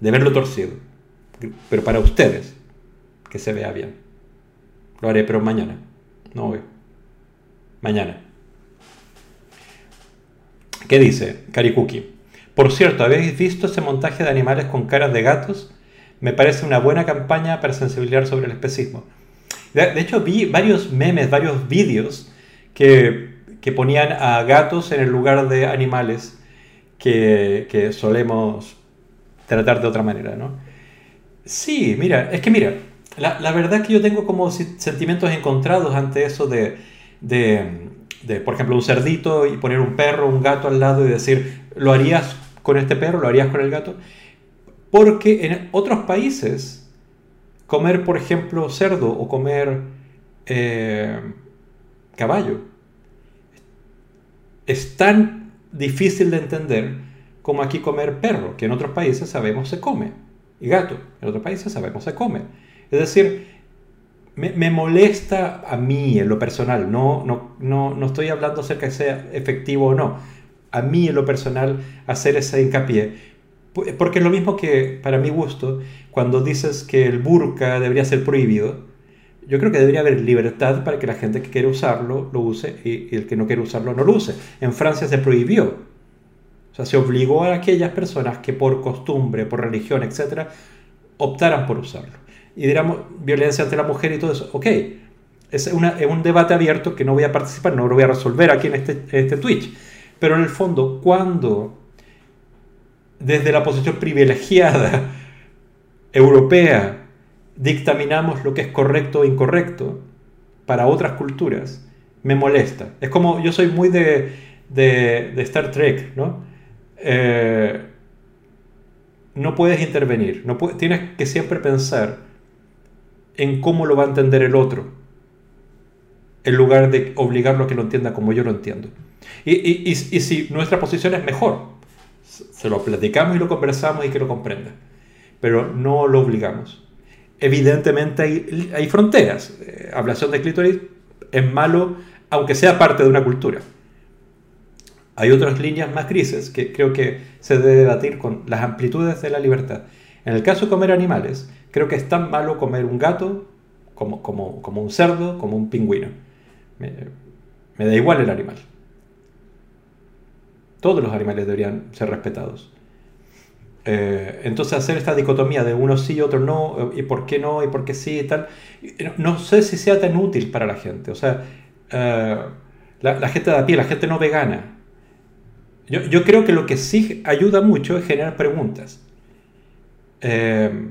De verlo torcido. Pero para ustedes, que se vea bien. Lo haré, pero mañana. No hoy. Mañana. ¿Qué dice Karikuki? Por cierto, ¿habéis visto ese montaje de animales con caras de gatos? Me parece una buena campaña para sensibilizar sobre el especismo. De, hecho, vi varios memes, varios vídeos que, ponían a gatos en el lugar de animales que, solemos tratar de otra manera, ¿no? Sí, mira, es que mira, la, verdad es que yo tengo como sentimientos encontrados ante eso de de, por ejemplo, un cerdito y poner un perro, un gato al lado y decir, ¿lo harías con este perro? ¿Lo harías con el gato? Porque en otros países, comer, por ejemplo, cerdo o comer eh, caballo es tan difícil de entender como aquí comer perro, que en otros países sabemos se come, y gato, en otros países sabemos se come. Es decir, me, molesta a mí en lo personal, no, no, no, no estoy hablando acerca de sea efectivo o no, a mí en lo personal hacer ese hincapié, porque es lo mismo que para mi gusto, cuando dices que el burka debería ser prohibido, yo creo que debería haber libertad para que la gente que quiere usarlo lo use y, el que no quiere usarlo no lo use. En Francia se prohibió. O sea, se obligó a aquellas personas que por costumbre, por religión, etc., optaran por usarlo y diríamos violencia ante la mujer y todo eso. Ok, es, un debate abierto que no voy a participar, no lo voy a resolver aquí en este, este Twitch. Pero en el fondo, cuando desde la posición privilegiada europea dictaminamos lo que es correcto o incorrecto para otras culturas, me molesta. Es como yo soy muy de, de, Star Trek, ¿no? Eh, no puedes intervenir, no tienes que siempre pensar en cómo lo va a entender el otro, en lugar de obligarlo a que lo entienda como yo lo entiendo. Y, si nuestra posición es mejor, se lo platicamos y lo conversamos y que lo comprenda, pero no lo obligamos. Evidentemente hay, fronteras. Eh, ablación de clítoris es malo, aunque sea parte de una cultura. Hay otras líneas más grises que creo que se debe debatir con las amplitudes de la libertad. En el caso de comer animales, creo que es tan malo comer un gato como, como, como un cerdo, como un pingüino. Me, da igual el animal. Todos los animales deberían ser respetados. Eh, entonces hacer esta dicotomía de uno sí y otro no, y por qué no, y por qué sí y tal, no, sé si sea tan útil para la gente. O sea, eh, la, gente de a pie, la gente no vegana. Yo, yo, creo que lo que sí ayuda mucho es generar preguntas. Eh,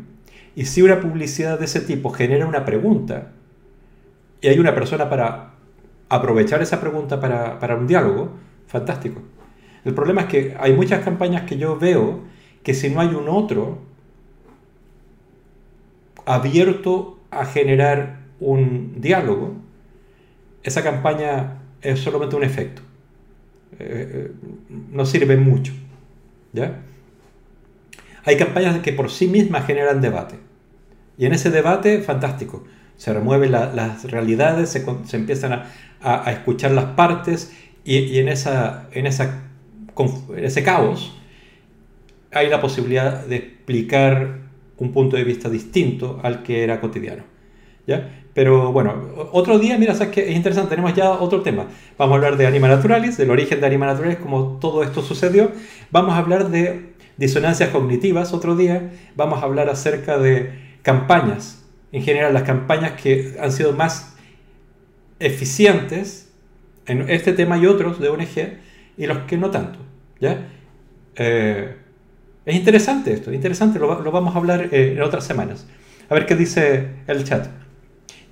y si una publicidad de ese tipo genera una pregunta, y hay una persona para aprovechar esa pregunta para, para un diálogo, fantástico. El problema es que hay muchas campañas que yo veo que si no hay un otro abierto a generar un diálogo, esa campaña es solamente un efecto. Eh, eh, no sirve mucho. ¿ya? Hay campañas que por sí mismas generan debate. Y en ese debate, fantástico. Se remueven las realidades, se, empiezan a, escuchar las partes y, en, esa, en, esa, en ese caos hay la posibilidad de explicar un punto de vista distinto al que era cotidiano. ¿ya? Pero bueno, otro día, mira, sabes que es interesante, tenemos ya otro tema. Vamos a hablar de Anima Naturalis, del origen de Anima Naturalis, cómo todo esto sucedió. Vamos a hablar de disonancias cognitivas otro día. Vamos a hablar acerca de campañas, en general las campañas que han sido más eficientes en este tema y otros de ONG y los que no tanto. ¿ya? Eh, es interesante esto, interesante, lo, vamos a hablar eh, en otras semanas. A ver qué dice el chat.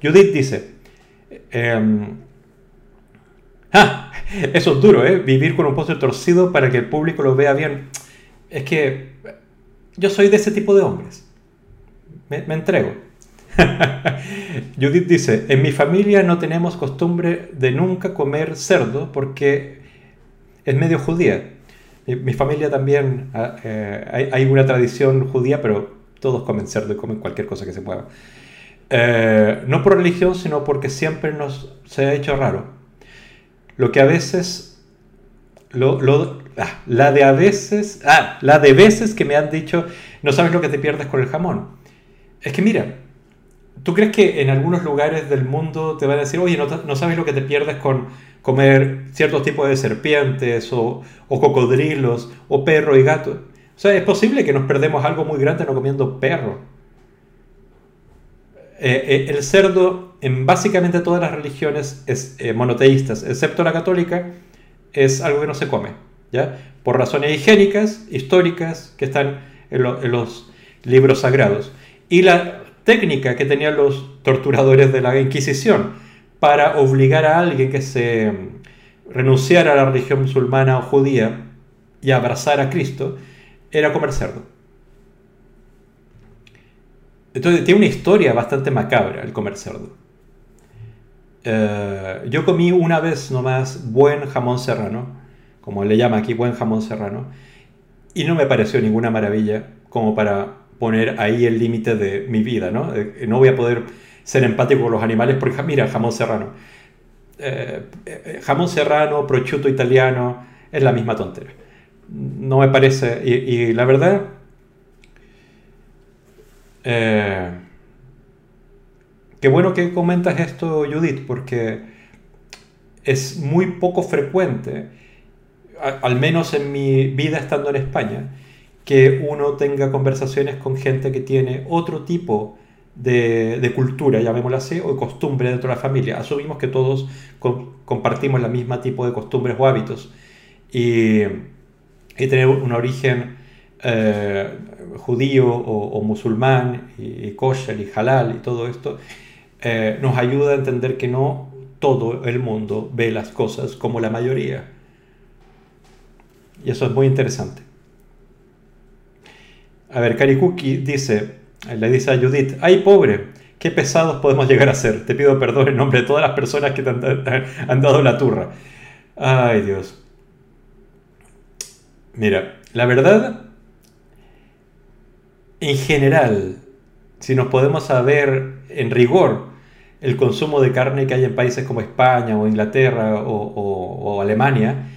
Judith dice, em, ah, eso es duro, ¿eh? Vivir con un postre torcido para que el público lo vea bien. Es que yo soy de ese tipo de hombres. Me, entrego. Judith dice, en mi familia no tenemos costumbre de nunca comer cerdo porque es medio judía. Mi, familia también, ah, eh, hay, una tradición judía, pero todos comen cerdo y comen cualquier cosa que se mueva. Eh, no por religión, sino porque siempre nos se ha hecho raro. Lo que a veces, lo, ah, la de a veces, ah, la de veces que me han dicho, no sabes lo que te pierdes con el jamón. Es que mira, ¿tú crees que en algunos lugares del mundo te van a decir, oye, no, sabes lo que te pierdes con comer ciertos tipos de serpientes o, cocodrilos o perro y gato. O sea, es posible que nos perdemos algo muy grande no comiendo perro. Eh, eh, el cerdo en básicamente todas las religiones es, eh, monoteístas, excepto la católica, es algo que no se come, Por razones higiénicas, históricas, que están en, los libros sagrados. Y la técnica que tenían los torturadores de la Inquisición, para obligar a alguien que se renunciara a la religión musulmana o judía y abrazar a Cristo era comer cerdo. Entonces tiene una historia bastante macabra el comer cerdo. Eh, yo comí una vez nomás buen jamón serrano, como le llama aquí buen jamón serrano, y no me pareció ninguna maravilla como para poner ahí el límite de mi vida, ¿no? Eh, no voy a poder ser empático con los animales, porque mira, jamón serrano. Eh, eh, jamón serrano, prosciutto italiano, es la misma tontera. No me parece, y, la verdad, eh, qué bueno que comentas esto, Judith, porque es muy poco frecuente, al menos en mi vida estando en España, que uno tenga conversaciones con gente que tiene otro tipo de, cultura, llamémoslo así, o de costumbre dentro de la familia. Asumimos que todos compartimos el mismo tipo de costumbres o hábitos. Y, y tener un origen eh, judío o, musulmán, y, kosher y halal y todo esto, eh, nos ayuda a entender que no todo el mundo ve las cosas como la mayoría. Y eso es muy interesante. A ver, Karikuki dice, le dice a Judith, ay pobre, qué pesados podemos llegar a ser. Te pido perdón en nombre de todas las personas que te han, dado la turra. Ay Dios. Mira, la verdad, en general, si nos podemos saber en rigor el consumo de carne que hay en países como España o Inglaterra o Alemania,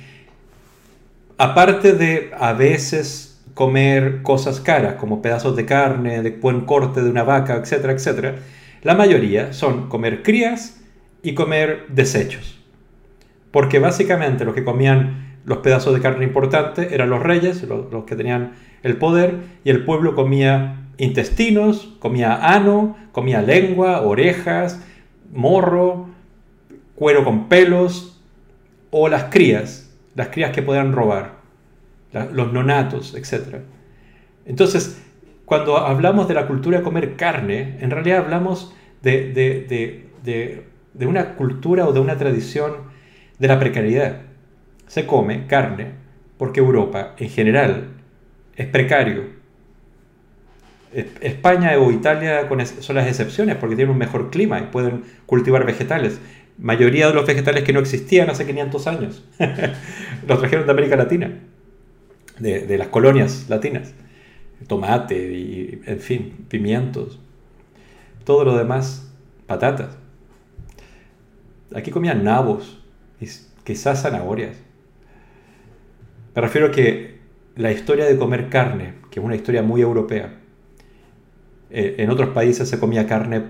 aparte de a veces comer cosas caras, como pedazos de carne, de buen corte de una vaca, etcétera, etcétera, la mayoría son comer crías y comer desechos. Porque básicamente lo que comían los pedazos de carne importantes eran los reyes, los, que tenían el poder, y el pueblo comía intestinos, comía ano, comía lengua, orejas, morro, cuero con pelos, o las crías, las crías que podían robar, los nonatos, etc. Entonces, cuando hablamos de la cultura de comer carne, en realidad hablamos de, de una cultura o de una tradición de la precariedad se come carne porque Europa en general es precario. España o Italia son las excepciones porque tienen un mejor clima y pueden cultivar vegetales. Mayoría de los vegetales que no existían hace 500 años los trajeron de América Latina, de, las colonias latinas. Tomate y, en fin, pimientos. Todo lo demás, patatas. Aquí comían nabos quizás zanahorias. Me refiero a que la historia de comer carne, que es una historia muy europea, eh, en otros países se comía carne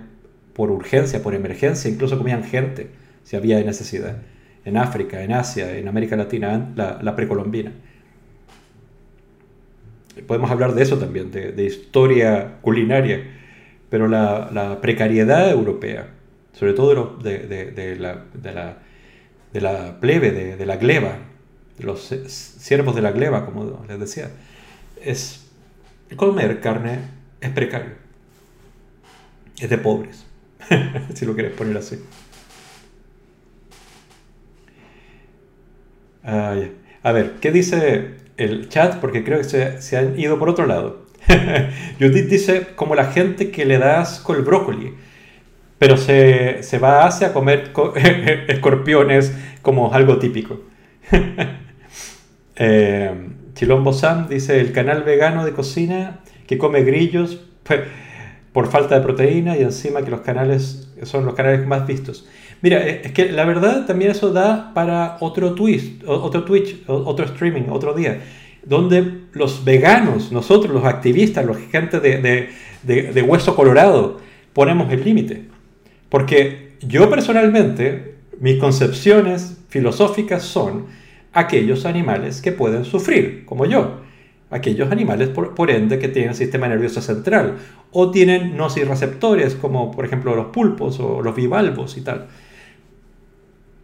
por urgencia, por emergencia, incluso comían gente si había necesidad. En África, en Asia, en América Latina, la, precolombina. Podemos hablar de eso también, de, historia culinaria, pero la, precariedad europea, sobre todo de, la, de la plebe, de, la gleba, los siervos de la gleba, como les decía, es comer carne es precario. Es de pobres, si lo quieres poner así. A ver, ¿qué dice el chat? Porque creo que se, han ido por otro lado. Judith dice, como la gente que le das con el brócoli, pero se, se va a Asia a comer escorpiones como algo típico. Eh, Chilombo Sam dice el canal vegano de cocina que come grillos por falta de proteína y encima que los canales son los canales más vistos. Mira, eh, es que la verdad también eso da para otro twist, otro Twitch, otro streaming, otro día, donde los veganos, nosotros los activistas, los gente de, de hueso colorado, ponemos el límite. Porque yo personalmente, mis concepciones filosóficas son aquellos animales que pueden sufrir, como yo. Aquellos animales, por, ende, que tienen sistema nervioso central o tienen nociceptores, como por ejemplo los pulpos o los bivalvos y tal.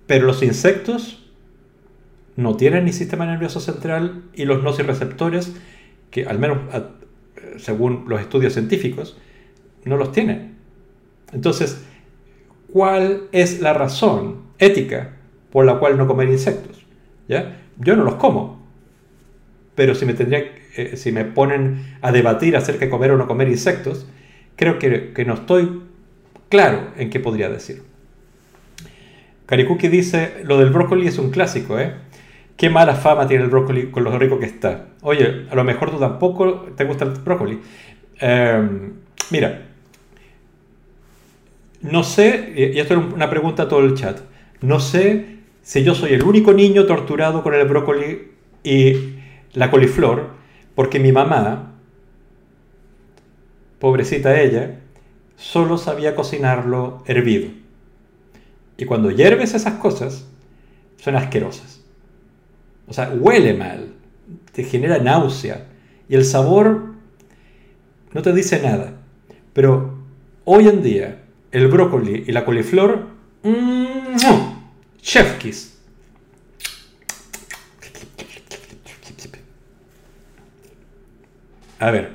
Pero los insectos no tienen ni sistema nervioso central y los nociceptores, que al menos según los estudios científicos, no los tienen. Entonces, ¿cuál es la razón ética por la cual no comer insectos? Yo no los como. Pero si me, tendría, eh, si me ponen a debatir acerca de comer o no comer insectos, creo que, no estoy claro en qué podría decir. Karikuki dice, lo del brócoli es un clásico, ¿eh? Qué mala fama tiene el brócoli con lo rico que está. Oye, a lo mejor tú tampoco te gusta el brócoli. Em, mira, no sé, y esto es una pregunta a todo el chat, no sé si yo soy el único niño torturado con el brócoli y la coliflor, porque mi mamá, pobrecita ella, solo sabía cocinarlo hervido. Y cuando hierves esas cosas, son asquerosas. O sea, huele mal, te genera náusea y el sabor no te dice nada. Pero hoy en día, el brócoli y la coliflor, mmm, Chef Kiss. A ver.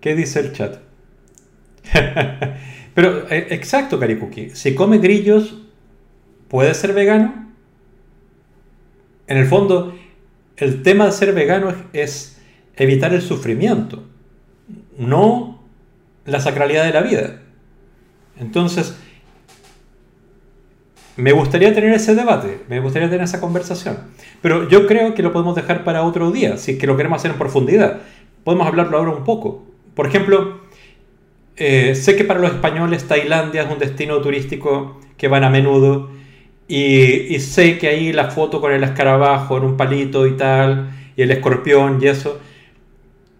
¿Qué dice el chat? Pero, eh, exacto, Karikuki. Si come grillos, ¿puede ser vegano? En el fondo, el tema de ser vegano es evitar el sufrimiento, no la sacralidad de la vida. Entonces, me gustaría tener ese debate, me gustaría tener esa conversación. Pero yo creo que lo podemos dejar para otro día, si es que lo queremos hacer en profundidad. Podemos hablarlo ahora un poco. Por ejemplo, eh, sé que para los españoles Tailandia es un destino turístico que van a menudo y, sé que ahí la foto con el escarabajo en un palito y tal, y el escorpión y eso,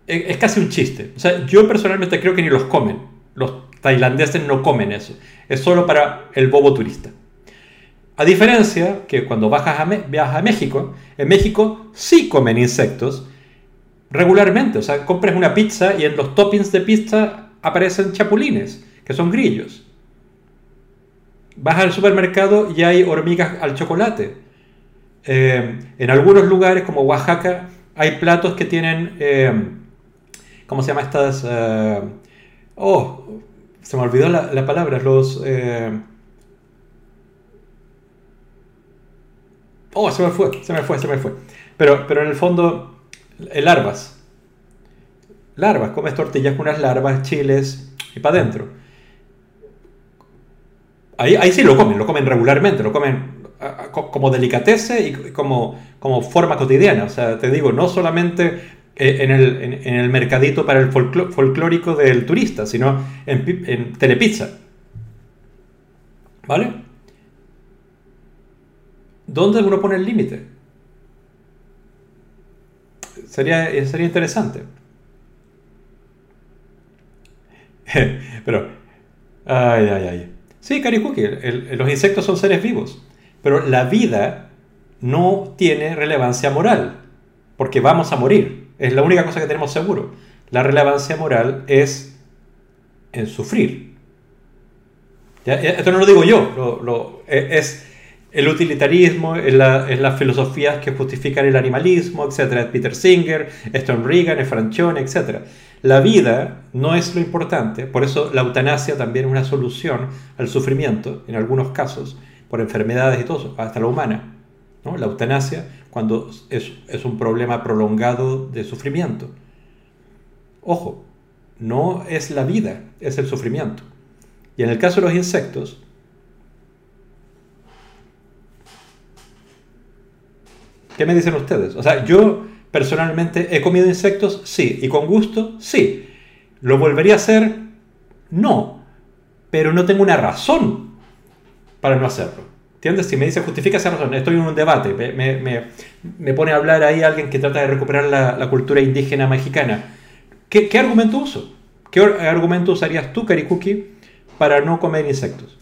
es, es casi un chiste. O sea, yo personalmente creo que ni los comen. Los tailandeses no comen eso. Es solo para el bobo turista. A diferencia que cuando bajas a viajas a México, en México sí comen insectos regularmente. O sea, compras una pizza y en los toppings de pizza aparecen chapulines, que son grillos. Vas al supermercado y hay hormigas al chocolate. Eh, en algunos lugares, como Oaxaca, hay platos que tienen, eh, ¿cómo se llama estas? Eh, oh, se me olvidó la, la palabra, los... oh, se me fue, se me fue, se me fue. Pero, pero en el fondo, larvas. Larvas, comes tortillas con unas larvas, chiles y para adentro. Ahí, ahí sí lo comen, lo comen regularmente, lo comen como delicatese y como, como forma cotidiana. O sea, te digo, no solamente eh, en el, en, el mercadito para el folclórico del turista, sino en, en Telepizza. ¿Vale? ¿Dónde uno pone el límite? Sería, sería interesante. Pero, ay, ay, ay. Sí, Karikuki, los insectos son seres vivos. Pero la vida no tiene relevancia moral, porque vamos a morir. Es la única cosa que tenemos seguro. La relevancia moral es en sufrir. Esto no lo digo yo, e, es el utilitarismo, es, las filosofías que justifican el animalismo, etc. Peter Singer, Stone Reagan, Franchone, etc. La vida no es lo importante, por eso la eutanasia también es una solución al sufrimiento, en algunos casos, por enfermedades y todo, hasta la humana. La eutanasia cuando es un problema prolongado de sufrimiento. Ojo, no es la vida, es el sufrimiento. Y en el caso de los insectos, ¿qué me dicen ustedes? O sea, yo personalmente he comido insectos, sí, y con gusto, sí. ¿Lo volvería a hacer? No, pero no tengo una razón para no hacerlo. ¿Entiendes? Si me dice justifica esa razón, estoy en un debate, me, pone a hablar ahí alguien que trata de recuperar la, cultura indígena mexicana. ¿Qué, argumento uso? ¿Qué argumento usarías tú, Karikuki, para no comer insectos?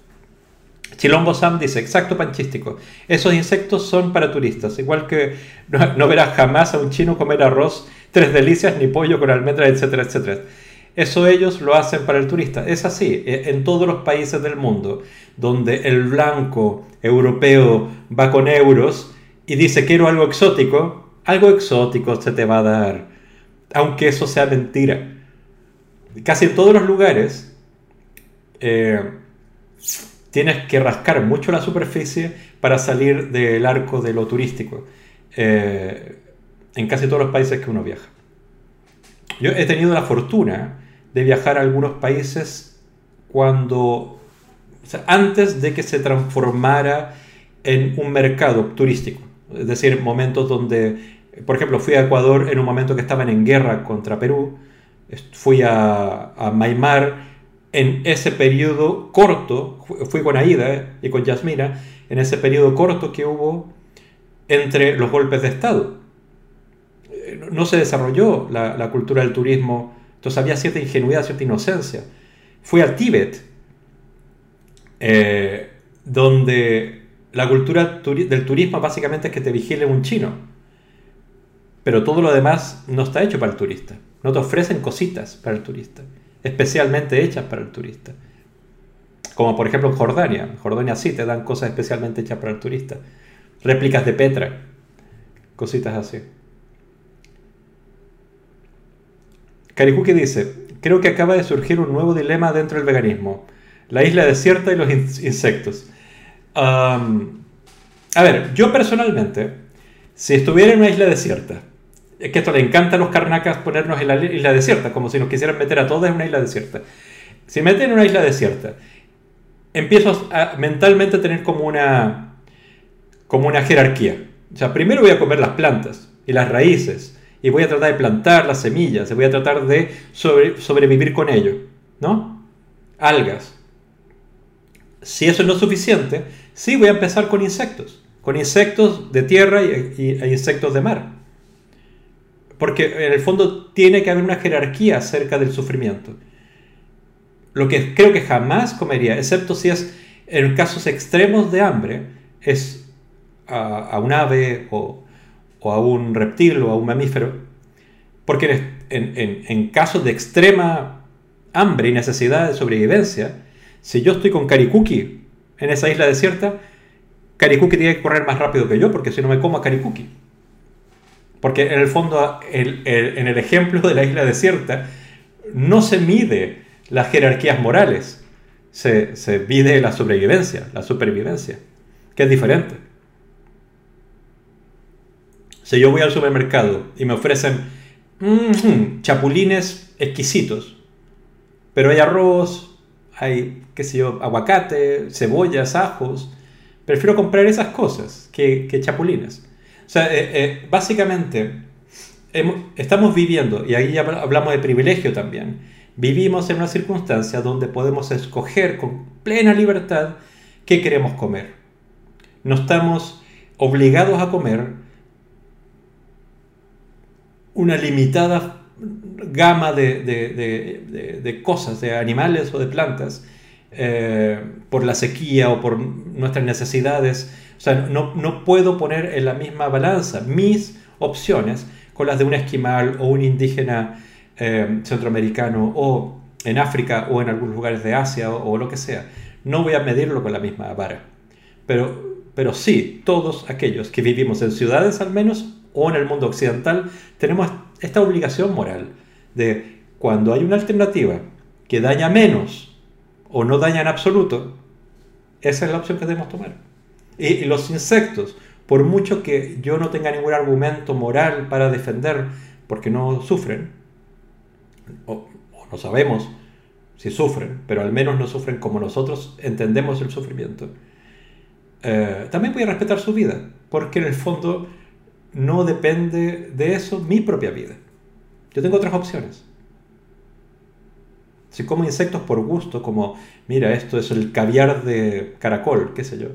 Chilombo Sam dice, exacto panchístico, esos insectos son para turistas, igual que no, no verás jamás a un chino comer arroz, tres delicias, ni pollo con almendras, etcétera, etcétera. Eso ellos lo hacen para el turista. Es así, e, en todos los países del mundo, donde el blanco europeo va con euros y dice quiero algo exótico, algo exótico se te va a dar, aunque eso sea mentira. Casi en todos los lugares eh, tienes que rascar mucho la superficie para salir del arco de lo turístico. Eh, en casi todos los países que uno viaja. Yo he tenido la fortuna de viajar a algunos países cuando, antes de que se transformara en un mercado turístico. Es decir, momentos donde, por ejemplo, fui a Ecuador en un momento que estaban en guerra contra Perú, fui a, a Maimar en ese periodo corto, fui con Aida y con Yasmina, en ese periodo corto que hubo entre los golpes de Estado. No se desarrolló la, la cultura del turismo entonces había cierta ingenuidad, cierta inocencia. Fui al Tíbet, eh, donde la cultura del turismo básicamente es que te vigile un chino. Pero todo lo demás no está hecho para el turista. No te ofrecen cositas para el turista, especialmente hechas para el turista. Como por ejemplo en Jordania. Jordania sí te dan cosas especialmente hechas para el turista. Réplicas de Petra, cositas así. Karikuki dice, creo que acaba de surgir un nuevo dilema dentro del veganismo, la isla desierta y los insectos. a ver, yo personalmente, si estuviera en una isla desierta, es que esto le encanta a los carnacas ponernos en la isla desierta, como si nos quisieran meter a todos en una isla desierta. Si meten en una isla desierta, empiezo a mentalmente tener como una, como una jerarquía. O sea, primero voy a comer las plantas y las raíces y voy a tratar de plantar las semillas, y voy a tratar de sobrevivir con ello, ¿no? Algas. Si eso no es suficiente, sí voy a empezar con insectos, con insectos de tierra y, e insectos de mar. Porque en el fondo tiene que haber una jerarquía acerca del sufrimiento. Lo que creo que jamás comería, excepto si es en casos extremos de hambre, es a, un ave o, a un reptil o a un mamífero, porque en, en, en casos de extrema hambre y necesidad de sobrevivencia, si yo estoy con Karikuki en esa isla desierta, Karikuki tiene que correr más rápido que yo, porque si no me como a Karikuki. Porque en el fondo, en el ejemplo de la isla desierta, no se mide las jerarquías morales, se, mide la sobrevivencia, la supervivencia, que es diferente. Si yo voy al supermercado y me ofrecen mm, chapulines exquisitos, pero hay arroz, hay, qué sé yo, aguacate, cebollas, ajos, prefiero comprar esas cosas que chapulines. O sea, eh, eh, básicamente estamos viviendo, y ahí hablamos de privilegio también, vivimos en una circunstancia donde podemos escoger con plena libertad qué queremos comer. No estamos obligados a comer una limitada gama de, cosas, de animales o de plantas, eh, por la sequía o por nuestras necesidades. O sea, no, puedo poner en la misma balanza mis opciones con las de un esquimal o un indígena eh, centroamericano o en África o en algunos lugares de Asia o, lo que sea. No voy a medirlo con la misma vara. Pero, pero sí, todos aquellos que vivimos en ciudades al menos o en el mundo occidental, tenemos esta obligación moral de cuando hay una alternativa que daña menos o no daña en absoluto, esa es la opción que debemos tomar. Y los insectos, por mucho que yo no tenga ningún argumento moral para defender porque no sufren, o, no sabemos si sufren, pero al menos no sufren como nosotros entendemos el sufrimiento, eh, también voy a respetar su vida, porque en el fondo no depende de eso mi propia vida. Yo tengo otras opciones. Si como insectos por gusto, como, mira, esto es el caviar de caracol, qué sé yo,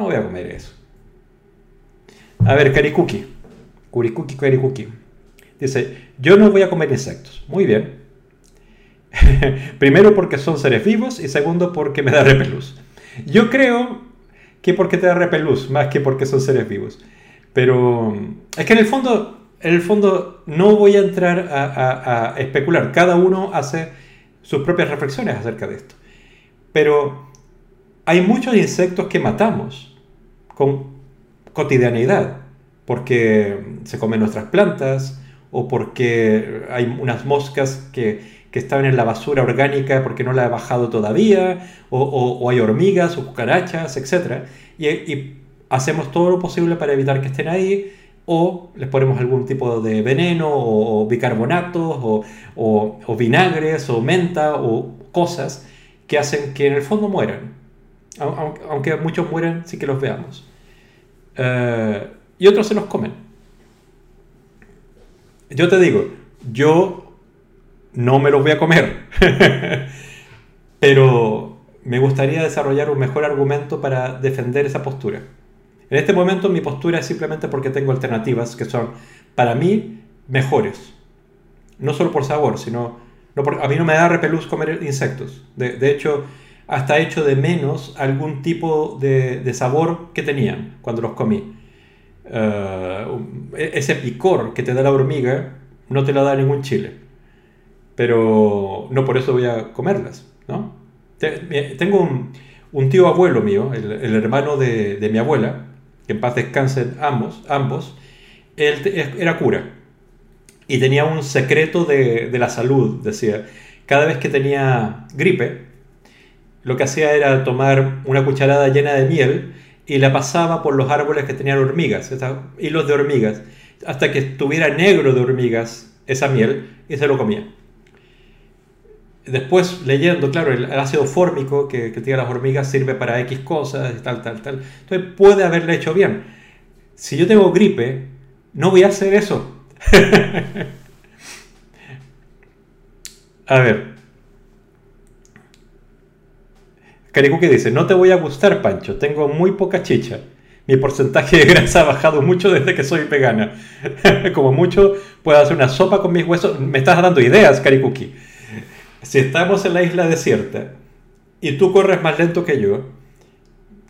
no voy a comer eso. A ver, Karikuki. Kurikuki, Karikuki. Dice, yo no voy a comer insectos. Muy bien. Primero porque son seres vivos y segundo porque me da repelús. Yo creo que porque te da repelús, más que porque son seres vivos. Pero es que en el fondo, en el fondo no voy a entrar a especular. Cada uno hace sus propias reflexiones acerca de esto. Pero hay muchos insectos que matamos con cotidianidad, porque se comen nuestras plantas o porque hay unas moscas que, que estaban en la basura orgánica porque no la he bajado todavía, o, hay hormigas o cucarachas, etc. Y, hacemos todo lo posible para evitar que estén ahí, o les ponemos algún tipo de veneno, o, bicarbonatos, o, o, vinagres, o menta, o cosas que hacen que en el fondo mueran. Aunque muchos mueren sí que los veamos. Eh, y otros se los comen. Yo te digo, yo no me los voy a comer, pero me gustaría desarrollar un mejor argumento para defender esa postura. En este momento mi postura es simplemente porque tengo alternativas que son, para mí, mejores. No solo por sabor, sino... No a mí no me da repelús comer insectos. De hecho, hasta hecho de menos algún tipo de, sabor que tenían cuando los comí. Eh, e-, ese picor que te da la hormiga no te lo da ningún chile. Pero no por eso voy a comerlas, ¿no? Tengo un, tío abuelo mío, el, hermano de, mi abuela, que en paz descansen ambos, ambos él era cura y tenía un secreto de, de la salud, decía, cada vez que tenía gripe, lo que hacía era tomar una cucharada llena de miel y la pasaba por los árboles que tenían hormigas, hilos de hormigas, hasta que estuviera negro de hormigas esa miel y se lo comía. Después, leyendo, claro, el ácido fórmico que, que tiene las hormigas sirve para X cosas, y tal, tal, tal. Entonces puede haberle hecho bien. Si yo tengo gripe, no voy a hacer eso. a ver, Caricuque dice, no te voy a gustar, Pancho, tengo muy poca chicha. Mi porcentaje de grasa ha bajado mucho desde que soy vegana. Como mucho, puedo hacer una sopa con mis huesos. Me estás dando ideas, Caricuki. Si estamos en la isla desierta y tú corres más lento que yo,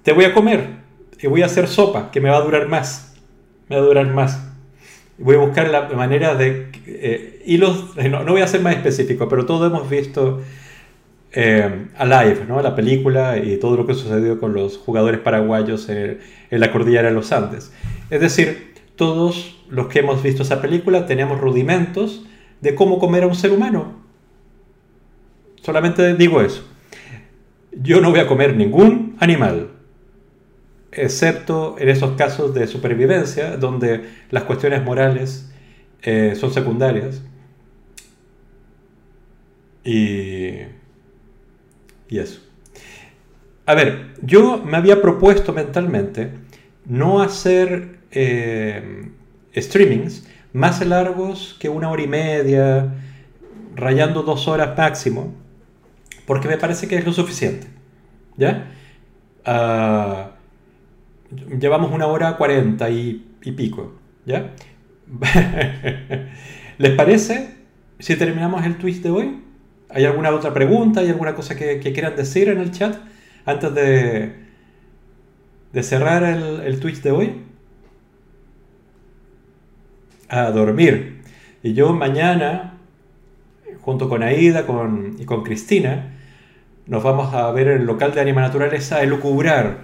te voy a comer. y voy a hacer sopa, que me va a durar más. Me va a durar más. Voy a buscar la manera de... Eh, hilos, no voy a ser más específico, pero todos hemos visto eh, Alive, ¿no? la película y todo lo que sucedió con los jugadores paraguayos en, la cordillera de los Andes. Es decir, todos los que hemos visto esa película tenemos rudimentos de cómo comer a un ser humano. Solamente digo eso. Yo no voy a comer ningún animal, excepto en esos casos de supervivencia, donde las cuestiones morales eh, son secundarias. Y y eso. A ver, yo me había propuesto mentalmente no hacer eh, streamings más largos que una hora y media, rayando dos horas máximo, porque me parece que es lo suficiente. ¿Ya? Ah, llevamos una hora cuarenta y, y pico. ¿Ya? ¿Les parece si terminamos el twist de hoy? ¿Hay alguna otra pregunta? ¿Hay alguna cosa que, quieran decir en el chat antes de, cerrar el, el Twitch de hoy? A dormir. Y yo mañana, junto con Aida con, y con Cristina, nos vamos a ver en el local de Anima Naturaleza a elucubrar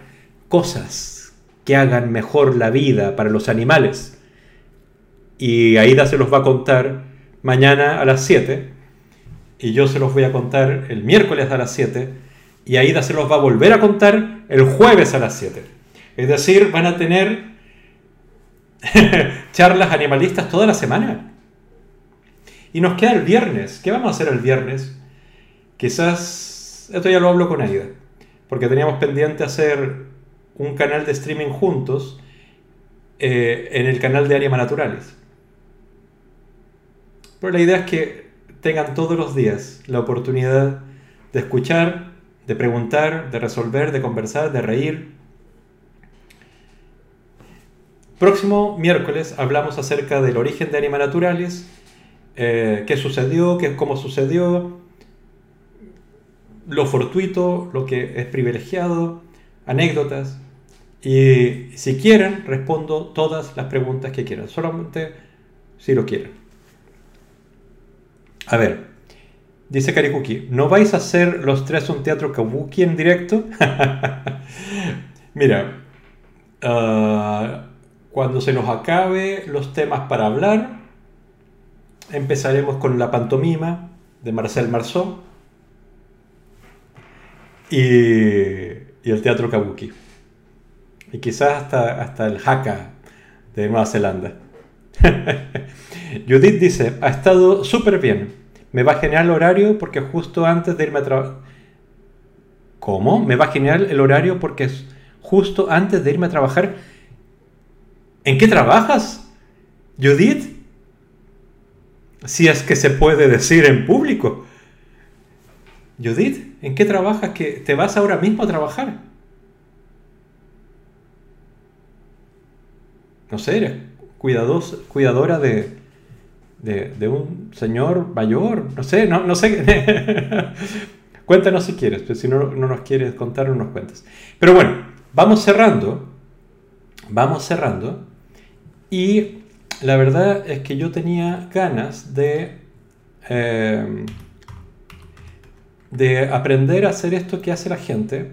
cosas que hagan mejor la vida para los animales. Y Aida se los va a contar mañana a las 7 y yo se los voy a contar el miércoles a las 7 y Aida se los va a volver a contar el jueves a las 7. Es decir, van a tener charlas animalistas toda la semana. Y nos queda el viernes. ¿Qué vamos a hacer el viernes? Quizás, esto ya lo hablo con Aida, porque teníamos pendiente hacer un canal de streaming juntos eh, en el canal de Anima Naturales. Pero la idea es que tengan todos los días la oportunidad de escuchar, de preguntar, de resolver, de conversar, de reír. Próximo miércoles hablamos acerca del origen de Anima Naturales, eh, qué sucedió, qué, cómo sucedió, lo fortuito, lo que es privilegiado, anécdotas. Y si quieren, respondo todas las preguntas que quieran, solamente si lo quieren. A ver, dice Karikuki, ¿no vais a hacer los tres un teatro kabuki en directo? Mira, ah, cuando se nos acabe los temas para hablar, empezaremos con la pantomima de Marcel Marceau y, el teatro kabuki. Y quizás hasta, hasta el haka de Nueva Zelanda. Judith dice, ha estado súper bien. Me va a generar el horario porque justo antes de irme a trabajar... ¿Cómo? ¿Me va a generar el horario porque es justo antes de irme a trabajar? ¿En qué trabajas? Judith? Si es que se puede decir en público. Judith, ¿en qué trabajas que te vas ahora mismo a trabajar? No sé, eres cuidados, cuidadora de, de, un señor mayor, no sé, no, no sé. Cuéntanos si quieres, pero si no, no nos quieres contar, no nos cuentas. Pero bueno, vamos cerrando, vamos cerrando, y la verdad es que yo tenía ganas de, em, de aprender a hacer esto que hace la gente,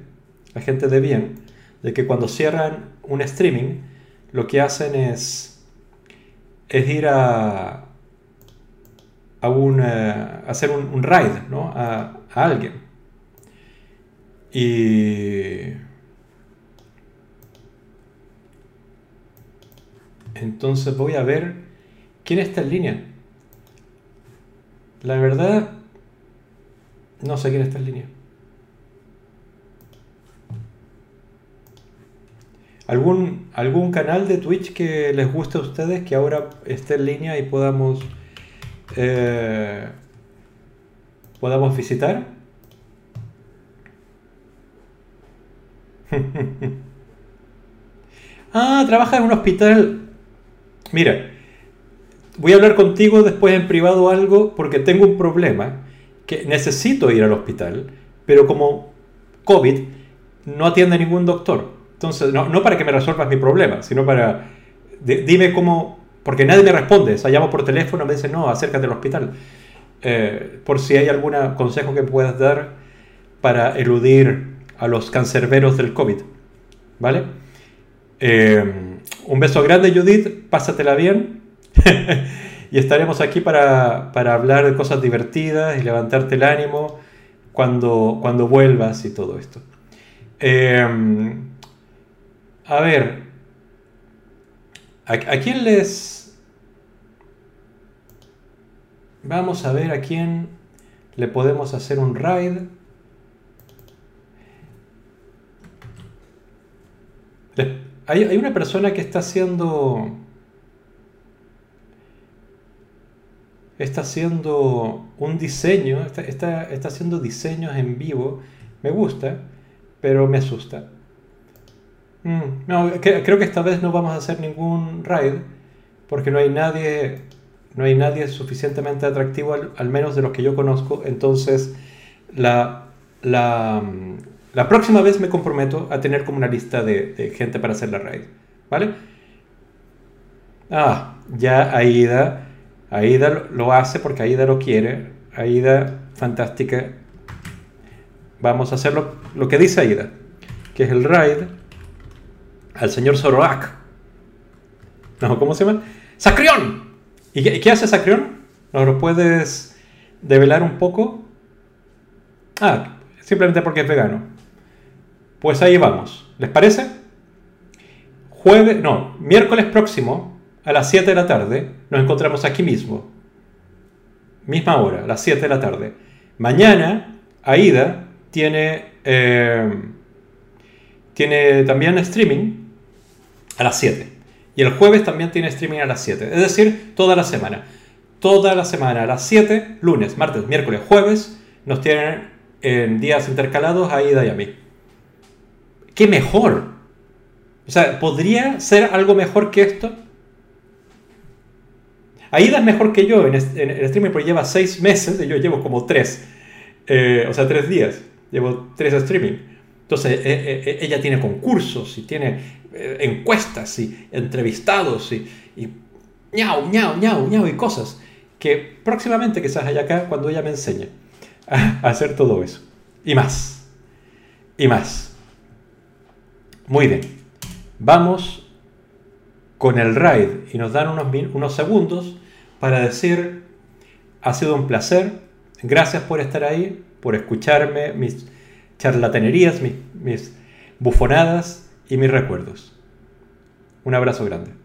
la gente de bien, de que cuando cierran un streaming, lo que hacen es, es ir a, un, eh, hacer un, un, raid ¿no? a, a alguien. Y entonces voy a ver quién está en línea. La verdad, no sé quién está en línea. ¿Algún, ¿Algún canal de Twitch que les guste a ustedes que ahora esté en línea y podamos eh, podamos visitar. ah, trabaja en un hospital. Mira, voy a hablar contigo después en privado algo porque tengo un problema que necesito ir al hospital, pero como COVID no atiende ningún doctor. Entonces, no, no para que me resuelvas mi problema, sino para, dime cómo, porque nadie me responde, o sea, llamo por teléfono, me dicen, no, acércate al hospital. Eh, por si hay algún consejo que puedas dar para eludir a los cancerberos del COVID. ¿Vale? Eh, un beso grande, Judith, pásatela bien. y estaremos aquí para, para, hablar de cosas divertidas y levantarte el ánimo cuando, cuando vuelvas y todo esto. Eh, a ver, ¿a, ¿a quién les... Vamos a ver a quién le podemos hacer un raid. Hay, una persona que está haciendo. Está haciendo un diseño, está, haciendo diseños en vivo. Me gusta, pero me asusta. Mm, no, creo que esta vez no vamos a hacer ningún raid porque no hay nadie, no hay nadie suficientemente atractivo, al, menos de los que yo conozco. Entonces, la, la, la próxima vez me comprometo a tener como una lista de, gente para hacer la raid. ¿Vale? Ah, ya Aida. Aida lo hace porque Aida lo quiere. Aida, fantástica. Vamos a hacer lo, que dice Aida, que es el raid al señor Zoroak. No, ¿cómo se llama? ¡Sacrión! ¿Y qué, qué hace Sacrión? ¿Nos lo puedes develar un poco? Ah, simplemente porque es vegano. Pues ahí vamos. ¿Les parece? Jueves, no, miércoles próximo a las 7 de la tarde nos encontramos aquí mismo. Misma hora, a las 7 de la tarde. Mañana, Aida tiene, eh, tiene también streaming a las 7. Y el jueves también tiene streaming a las 7. Es decir, toda la semana. Toda la semana a las 7, lunes, martes, miércoles, jueves, nos tienen en días intercalados a Aida y a mí. ¿Qué mejor? O sea, ¿podría ser algo mejor que esto? Aida es mejor que yo en, el streaming porque lleva seis meses y yo llevo como tres. Eh, o sea, tres días. Llevo tres streaming. Entonces, eh, eh, ella tiene concursos y tiene encuestas y entrevistados y, y ñau, ñau, ñau y cosas que próximamente quizás haya acá cuando ella me enseñe a hacer todo eso. Y más. Y más. Muy bien. Vamos con el raid y nos dan unos, unos segundos para decir, ha sido un placer, gracias por estar ahí, por escucharme, mis charlatanerías, mis, mis bufonadas y mis recuerdos. Un abrazo grande.